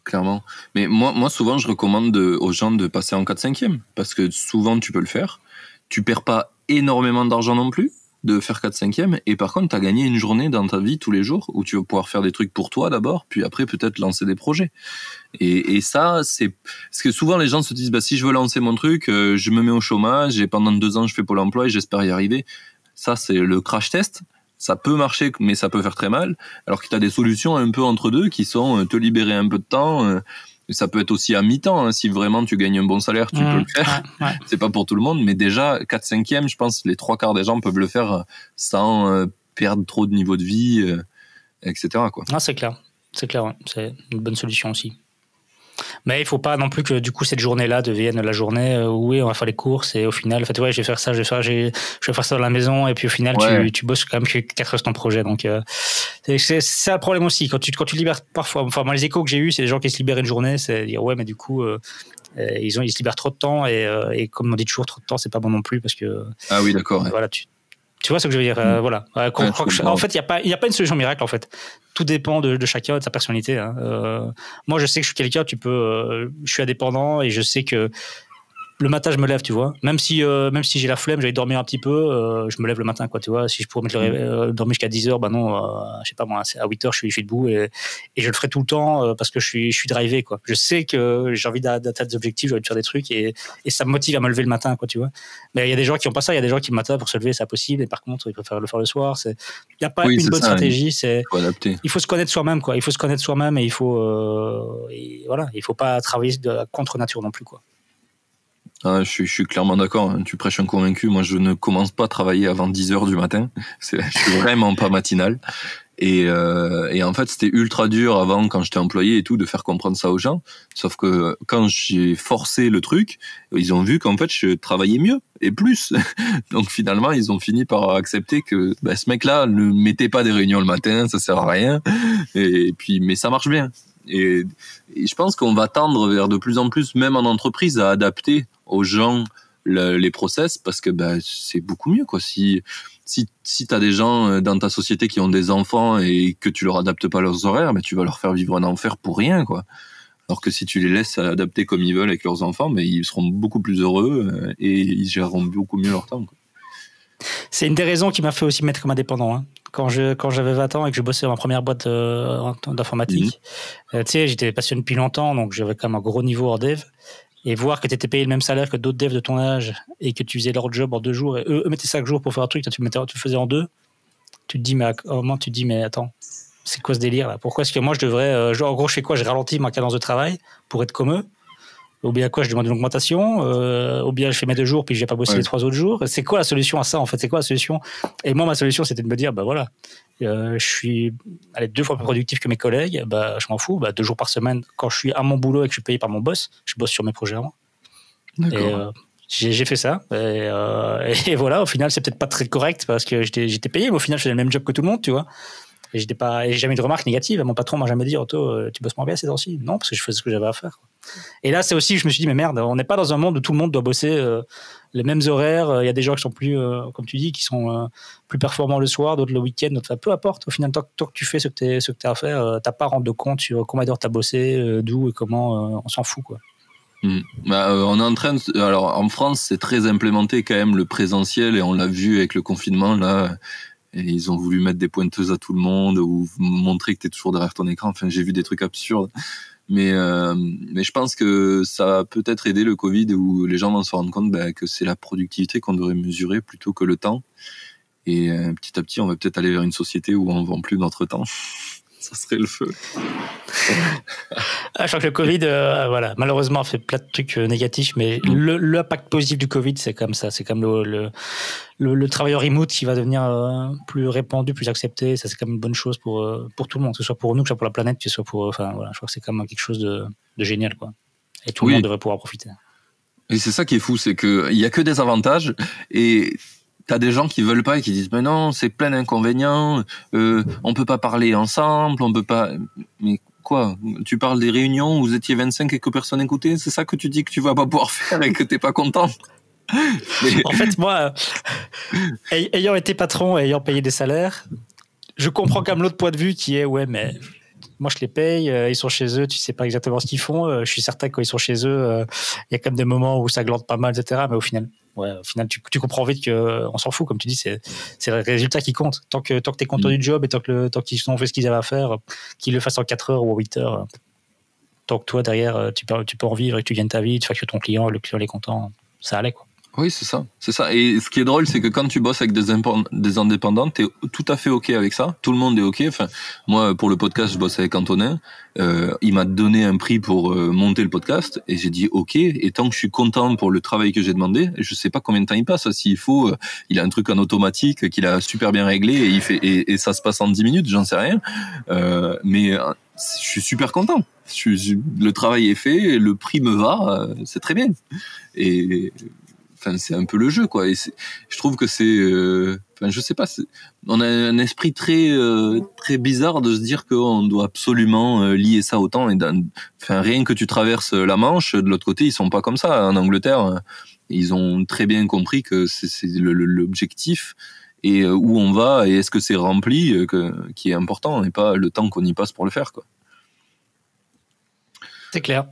clairement. Mais moi, moi, souvent, je recommande aux gens de passer en 4-5e, parce que souvent, tu peux le faire. Tu perds pas énormément d'argent non plus de faire 4-5e, et par contre, tu as gagné une journée dans ta vie tous les jours où tu vas pouvoir faire des trucs pour toi d'abord, puis après, peut-être lancer des projets. Et, et ça, c'est parce que souvent les gens se disent, bah, si je veux lancer mon truc, euh, je me mets au chômage, et pendant deux ans, je fais Pôle emploi et j'espère y arriver. Ça, c'est le crash test ça peut marcher, mais ça peut faire très mal. Alors que tu as des solutions un peu entre deux qui sont euh, te libérer un peu de temps. Euh, ça peut être aussi à mi-temps. Hein. si vraiment tu gagnes un bon salaire, tu peux le faire. C'est pas pour tout le monde, mais déjà 4 5 e je pense les trois quarts des gens peuvent le faire euh, sans perdre trop de niveau de vie, etc. Quoi. Ah, c'est clair. C'est clair, c'est une bonne solution aussi. Mais il faut pas non plus que du coup cette journée-là devienne la journée euh, où oui, on va faire les courses et au final, en fait, ouais, je vais faire ça, je vais faire, je vais faire ça dans la maison et puis au final, tu, tu bosses quand même 4 heures ton projet. Donc, euh, c'est ça le problème aussi. Quand tu, quand tu libères parfois, enfin, moi, les échos que j'ai eu, c'est des gens qui se libèrent une journée, c'est dire ouais, mais du coup, euh, ils, ont, ils se libèrent trop de temps et, et comme on dit toujours, trop de temps, c'est pas bon non plus parce que. Ah oui, d'accord. Voilà, tu, tu vois ce que je veux dire euh, mm. Voilà. en fait, il n'y a, pas, a pas une solution miracle, en fait. Tout dépend de, chacun, de sa personnalité. Hein. Euh, moi, je sais que je suis quelqu'un, tu peux, euh, je suis indépendant et je sais que le matin, je me lève, tu vois. Même si, euh, même si j'ai la flemme, j'allais dormir un petit peu, euh, je me lève le matin, quoi, tu vois. Si je pourrais mettre le euh, dormir jusqu'à 10 heures, bah non, je sais pas moi, à 8 heures, je suis, je suis debout et, et, je le ferai tout le temps parce que je suis, je suis drivé, quoi. Je sais que j'ai envie d'atteindre des objectifs, j'ai envie de faire des trucs et, et, ça me motive à me lever le matin, quoi, tu vois. Mais il y a des gens qui ont pas ça, il y a des gens qui le matin pour se lever, c'est impossible et par contre, ils préfèrent le faire le soir. Il n'y a pas une bonne stratégie, c'est. Il faut se connaître soi-même, quoi. Il faut se connaître soi-même et il faut, et voilà, il faut pas travailler de, contre nature non plus, quoi. Ah, je, suis, clairement d'accord. Hein. Tu prêches un convaincu. Moi, je ne commence pas à travailler avant 10 heures du matin. Je suis vraiment pas matinal. Et, euh, et en fait, c'était ultra dur avant, quand j'étais employé et tout, de faire comprendre ça aux gens. Sauf que quand j'ai forcé le truc, ils ont vu qu'en fait, je travaillais mieux et plus. Donc finalement, ils ont fini par accepter que bah, ce mec-là ne mettait pas des réunions le matin, ça sert à rien. Et puis, mais ça marche bien. Et je pense qu'on va tendre vers de plus en plus, même en entreprise, à adapter aux gens les process parce que bah, c'est beaucoup mieux quoi si si si tu as des gens euh, dans ta société qui ont des enfants et que tu leur adaptes pas leurs horaires mais tu vas leur faire vivre un enfer pour rien quoi alors que si tu les laisses adapter comme ils veulent avec leurs enfants mais ils seront beaucoup plus heureux euh, et ils géreront beaucoup mieux leur temps c'est une des raisons qui m'a fait aussi mettre comme indépendant hein. quand je quand j'avais 20 ans et que je bossais dans ma première boîte euh, d'informatique mhm. tu sais j'étais passionné depuis longtemps donc j'avais quand même un gros niveau hors dev et voir que tu étais payé le même salaire que d'autres devs de ton âge et que tu faisais leur job en deux jours. Et eux, mettaient cinq jours pour faire un truc, toi tu, mettais, tu le faisais en deux, tu te dis, mais à un moment, tu te dis, mais attends, c'est quoi ce délire là? Pourquoi est-ce que moi je devrais. Euh, en gros, je fais quoi? Je ralentis ma cadence de travail pour être comme eux ou bien quoi, je demande une augmentation, euh, ou bien je fais mes deux jours puis je vais pas bosser les trois autres jours. C'est quoi la solution à ça en fait? C'est quoi la solution? Et moi, ma solution, c'était de me dire, bah voilà, euh, je suis allez, deux fois plus productif que mes collègues, bah je m'en fous. Bah, deux jours par semaine, quand je suis à mon boulot et que je suis payé par mon boss, je bosse sur mes projets à moi. Euh, j'ai fait ça. Et, et, voilà, au final, c'est peut-être pas très correct parce que j'étais payé, mais au final, je faisais le même job que tout le monde, tu vois. Et j'ai jamais eu de remarques négatives. Mon patron m'a jamais dit, Otto, euh, tu bosses moins bien ces temps-ci. Non, parce que je faisais ce que j'avais à faire. Et là, c'est aussi, je me suis dit, mais merde, on n'est pas dans un monde où tout le monde doit bosser euh, les mêmes horaires. Il y a des gens qui sont plus, euh, comme tu dis, qui sont plus performants le soir, d'autres le week-end, d'autres, peu importe. Au final, tant, que tu fais ce que tu as à faire, t'as pas à rendre compte sur combien d'heures tu as bossé, d'où et comment, on s'en fout, quoi. Hmm. Bah, euh, on est en train alors en France c'est très implémenté quand même le présentiel et on l'a vu avec le confinement là ils ont voulu mettre des pointeuses à tout le monde ou montrer que tu es toujours derrière ton écran enfin j'ai vu des trucs absurdes mais euh, mais je pense que ça a peut-être aidé le Covid où les gens vont se rendre compte bah, que c'est la productivité qu'on devrait mesurer plutôt que le temps. Et euh, petit à petit on va peut-être aller vers une société où on vend plus notre temps ça serait le feu. Ah, je crois que le Covid, euh, voilà, malheureusement, fait plein de trucs euh, négatifs, mais mm. l'impact positif du Covid, c'est comme ça. C'est comme le, le, le, travailleur remote qui va devenir euh, plus répandu, plus accepté. Ça, c'est comme une bonne chose pour, pour tout le monde, que ce soit pour nous, que ce soit pour la planète, que ce soit pour. Enfin, voilà, je crois que c'est quand même quelque chose de, de, génial, quoi. Et tout le monde devrait pouvoir profiter. Et c'est ça qui est fou, c'est qu'il n'y a que des avantages. Et T'as des gens qui veulent pas et qui disent mais non c'est plein d'inconvénients, euh, on peut pas parler ensemble, on peut pas. Mais quoi Tu parles des réunions où vous étiez 25 et que personne écoutait, c'est ça que tu dis que tu vas pas pouvoir faire et que t'es pas content? En fait moi, ayant été patron et ayant payé des salaires, je comprends quand même l'autre point de vue qui est ouais mais moi je les paye, euh, ils sont chez eux, tu sais pas exactement ce qu'ils font. Euh, je suis certain que quand ils sont chez eux, euh, il y a quand même des moments où ça glande pas mal, etc. Mais au final, ouais, au final, tu, tu comprends vite qu'on s'en fout, comme tu dis, c'est le résultat qui compte. Tant que, tant que tu es content mm. du job et tant que tant qu'ils ont fait ce qu'ils avaient à faire, qu'ils le fassent en 4 heures ou en 8 heures, tant que toi derrière, tu peux, tu peux en vivre et que tu gagnes ta vie, tu factures ton client, le client est content, ça allait quoi. Oui, c'est ça, c'est ça. Et ce qui est drôle, c'est que quand tu bosses avec des, des indépendants, t'es tout à fait ok avec ça. Tout le monde est ok. Enfin, moi, pour le podcast, je bosse avec Antonin. Euh, il m'a donné un prix pour euh, monter le podcast, et j'ai dit ok. Et tant que je suis content pour le travail que j'ai demandé, je sais pas combien de temps il passe. S'il faut, euh, il a un truc en automatique qu'il a super bien réglé et il fait et, ça se passe en 10 minutes, j'en sais rien. Euh, mais je suis super content. Je, le travail est fait, le prix me va, c'est très bien. Et c'est un peu le jeu quoi. Et je trouve que c'est euh, enfin je sais pas on a un esprit très euh, très bizarre de se dire qu'on doit absolument euh, lier ça au temps. Et rien que tu traverses la Manche de l'autre côté ils sont pas comme ça. En Angleterre ils ont très bien compris que c'est l'objectif et où on va et est-ce que c'est rempli qui est important et pas le temps qu'on y passe pour le faire quoi. C'est clair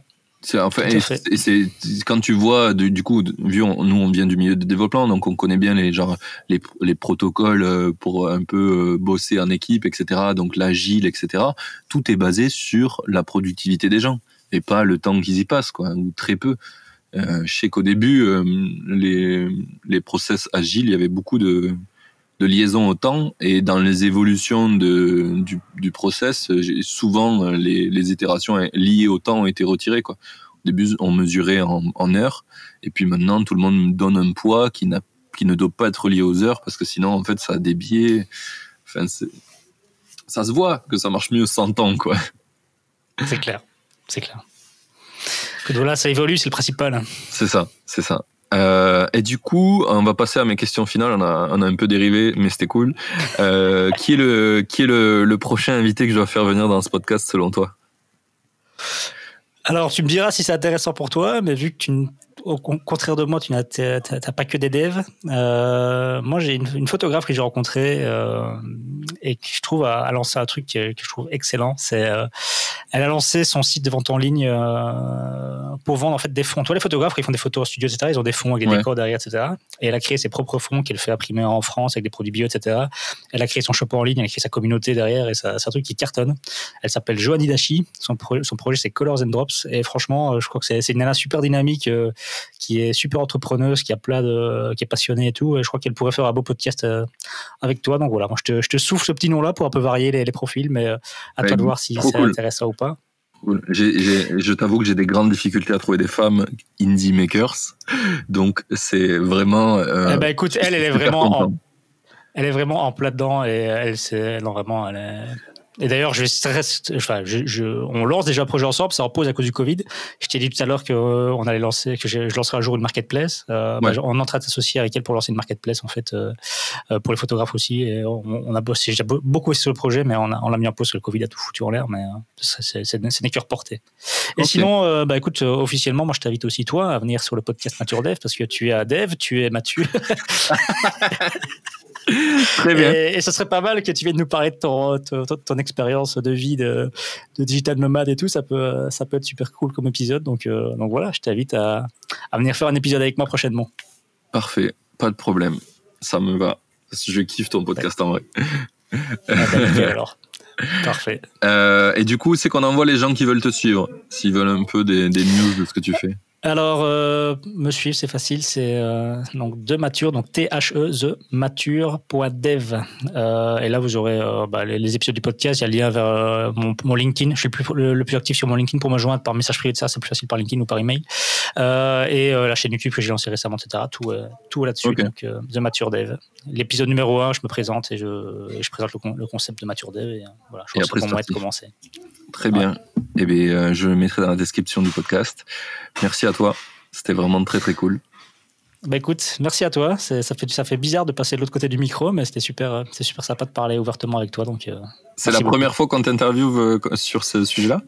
enfin, et c'est quand tu vois du, coup, vu nous on vient du milieu de développement, donc on connaît bien les genre les, les protocoles euh, pour un peu euh, bosser en équipe, etc. Donc l'agile, etc. Tout est basé sur la productivité des gens et pas le temps qu'ils y passent, quoi, ou très peu. Euh, je sais qu'au début, euh, les les process agiles, il y avait beaucoup de de liaison au temps et dans les évolutions de, du, du process, souvent les, les, itérations liées au temps ont été retirées. Quoi. Au début, on mesurait en, en, heures et puis maintenant, tout le monde donne un poids qui, n'a, qui ne doit pas être lié aux heures parce que sinon, en fait, ça a des biais. Enfin, ça se voit que ça marche mieux sans temps. Quoi. C'est clair, c'est clair. Que là, ça évolue, c'est le principal. C'est ça, c'est ça. Euh, et du coup, on va passer à mes questions finales. On a, un peu dérivé, mais c'était cool. Euh, qui est, le, qui est le, le, prochain invité que je dois faire venir dans ce podcast selon toi? Alors, tu me diras si c'est intéressant pour toi, mais vu que tu au contraire de moi, tu n'as pas que des devs. Euh, moi, j'ai une, photographe que j'ai rencontrée euh, et qui, je trouve, a, lancé un truc que, je trouve excellent. C'est, euh, elle a lancé son site de vente en ligne pour vendre en fait des fonds. Toi, les photographes, ils font des photos en studio, etc. Ils ont des fonds avec des décors derrière, etc. Et elle a créé ses propres fonds qu'elle fait imprimer en France avec des produits bio, etc. Elle a créé son shop en ligne, elle a créé sa communauté derrière et c'est un truc qui cartonne. Elle s'appelle Joanny Dashi. Son, son projet, c'est Colors and Drops. Et franchement, je crois que c'est une nana super dynamique qui est super entrepreneuse, qui a plein de, qui est passionnée et tout. Et je crois qu'elle pourrait faire un beau podcast euh, avec toi. Donc voilà, moi je te, je te souffle ce petit nom-là pour un peu varier les, les profils, mais euh, à toi de voir si c'est intéressant ou pas. je t'avoue que j'ai des grandes difficultés à trouver des femmes indie makers, donc c'est vraiment. Euh, eh ben écoute, elle, elle est vraiment, en, elle est vraiment en plat dedans et elle, c'est vraiment, elle est, et d'ailleurs, je, enfin, je, je, on lance déjà un projet ensemble, ça repose à cause du Covid. Je t'ai dit tout à l'heure qu'on euh, allait lancer, que je, je, lancerai un jour une marketplace. Euh, bah, on est en train de s'associer avec elle pour lancer une marketplace en fait euh, pour les photographes aussi. Et on, on a bossé, j'ai beaucoup sur le projet, mais on l'a on mis en pause parce que le Covid a tout foutu en l'air. Mais c'est n'est que reporté. Et sinon, bah écoute, officiellement, moi je t'invite aussi toi à venir sur le podcast Nature Dev parce que tu es à Dev, tu es Mathieu. Très bien. Et, ce serait pas mal que tu viennes nous parler de ton, ton, expérience de vie de, digital nomade et tout. Ça peut, ça peut être super cool comme épisode. Donc, euh, donc voilà, je t'invite à, à, venir faire un épisode avec moi prochainement. Parfait, pas de problème. Ça me va. Je kiffe ton podcast en vrai. Ah, bah, alors. Parfait. Euh, et du coup, c'est qu'on envoie les gens qui veulent te suivre, s'ils veulent un peu des, des news de ce que tu fais. Alors, euh, me suivre, c'est facile. C'est euh, donc de mature, donc T-H-E, the mature.dev. Euh, et là, vous aurez euh, bah, les, épisodes du podcast. Il y a le lien vers euh, mon, mon, LinkedIn. Je suis plus, le, plus actif sur mon LinkedIn pour me joindre par message privé de ça. C'est plus facile par LinkedIn ou par email. et la chaîne YouTube que j'ai lancée récemment, etc. Tout, tout là-dessus. Donc, The Mature Dev. L'épisode numéro 1, je me présente et je, je présente le, le, concept de Mature Dev. Et voilà, je pense que être commencé. Très bien. Eh bien, je le mettrai dans la description du podcast. Merci à toi. C'était vraiment très très cool. Bah écoute, merci à toi. Ça fait, ça fait bizarre de passer de l'autre côté du micro, mais c'était super, c'est super sympa de parler ouvertement avec toi. Donc, euh, c'est la première fois qu'on t'interviewe euh, sur ce sujet-là?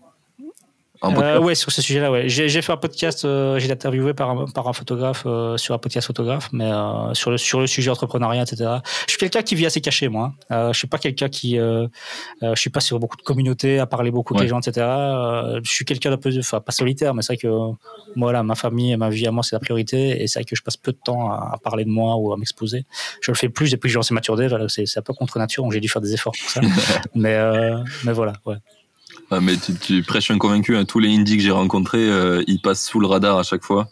Euh, ouais, sur ce sujet-là, ouais. J'ai fait un podcast, euh, j'ai été interviewé par un, par un photographe euh, sur un podcast photographe, mais euh, sur, le, sur le sujet entrepreneuriat, etc. Je suis quelqu'un qui vit assez caché, moi. Hein. je suis pas quelqu'un qui. je suis pas sur beaucoup de communautés, à parler beaucoup avec les gens, etc. je suis quelqu'un d'un peu. Enfin, pas solitaire, mais c'est vrai que moi, là, ma famille et ma vie à moi, c'est la priorité. Et c'est vrai que je passe peu de temps à, parler de moi ou à m'exposer. Je le fais plus depuis que j'ai lancé Mature Dev. C'est un peu contre nature, donc j'ai dû faire des efforts pour ça. mais, mais voilà, ouais. Ah, mais tu, prêches un convaincu. Hein. Tous les indies que j'ai rencontrés, euh, ils passent sous le radar à chaque fois.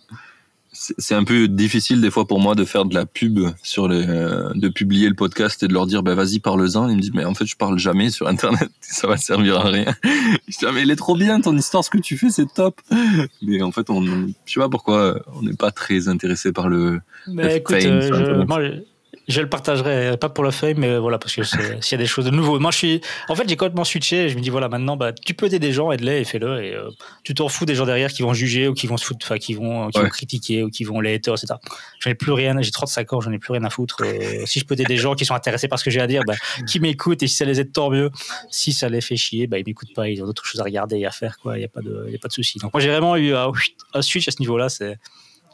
C'est un peu difficile des fois pour moi de faire de la pub sur les, euh, de publier le podcast et de leur dire bah vas-y parle-en. Ils me disent mais en fait je parle jamais sur internet, ça va servir à rien. Je dis ah, mais il est trop bien ton histoire, ce que tu fais c'est top. Mais en fait on, je sais pas pourquoi on n'est pas très intéressé par le. Mais écoute, euh, je le partagerai, pas pour le fame, mais voilà, parce que s'il y a des choses de nouveau. Moi, je suis, en fait, j'ai complètement switché. Je me dis, voilà, maintenant, bah, tu peux aider des gens, aide-les et fais-le. Et euh, tu t'en fous des gens derrière qui vont juger ou qui vont se foutre, enfin, qui vont, qui vont critiquer ou qui vont les etc. J'en ai plus rien, j'ai 35 ans, j'en ai plus rien à foutre. Euh, si je peux aider des gens qui sont intéressés par ce que j'ai à dire, bah, qui m'écoutent et si ça les aide, tant mieux. Si ça les fait chier, bah, ils m'écoutent pas, ils ont d'autres choses à regarder et à faire, quoi. Il n'y a pas de, y a pas de souci. Donc, moi, j'ai vraiment eu un switch à ce niveau-là. C'est,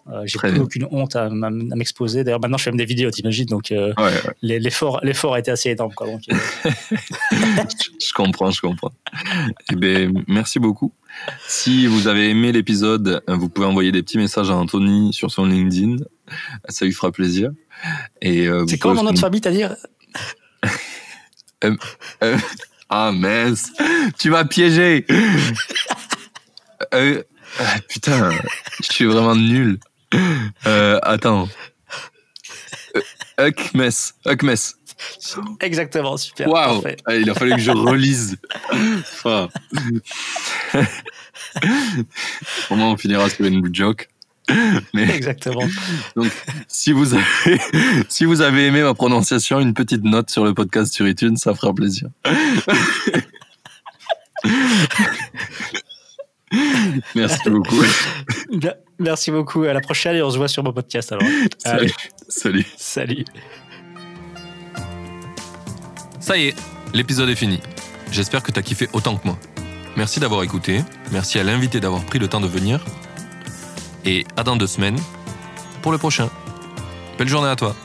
euh, j'ai plus aucune honte à, m'exposer. D'ailleurs, maintenant, je fais même des vidéos, t'imagines. Donc, euh, l'effort, l'effort a été assez énorme. Quoi, donc, euh. je comprends, je comprends. Eh ben, merci beaucoup. Si vous avez aimé l'épisode, vous pouvez envoyer des petits messages à Anthony sur son LinkedIn. Ça lui fera plaisir. Et c'est quoi mon nom de famille, t'as dire Ah mince, tu m'as piégé. putain, je suis vraiment nul. Euh, attends. Huckmes. Huckmes. Exactement, super. Waouh. Ah, il a fallu que je relise. Enfin. Au moins, on finira sur une joke. Mais, Exactement. Donc, si vous, avez, si vous avez aimé ma prononciation, une petite note sur le podcast sur iTunes, ça fera plaisir. Merci beaucoup. Merci beaucoup. À la prochaine et on se voit sur mon podcast alors. Salut. Salut. Salut. Ça y est, l'épisode est fini. J'espère que tu as kiffé autant que moi. Merci d'avoir écouté. Merci à l'invité d'avoir pris le temps de venir. Et à dans deux semaines pour le prochain. Belle journée à toi.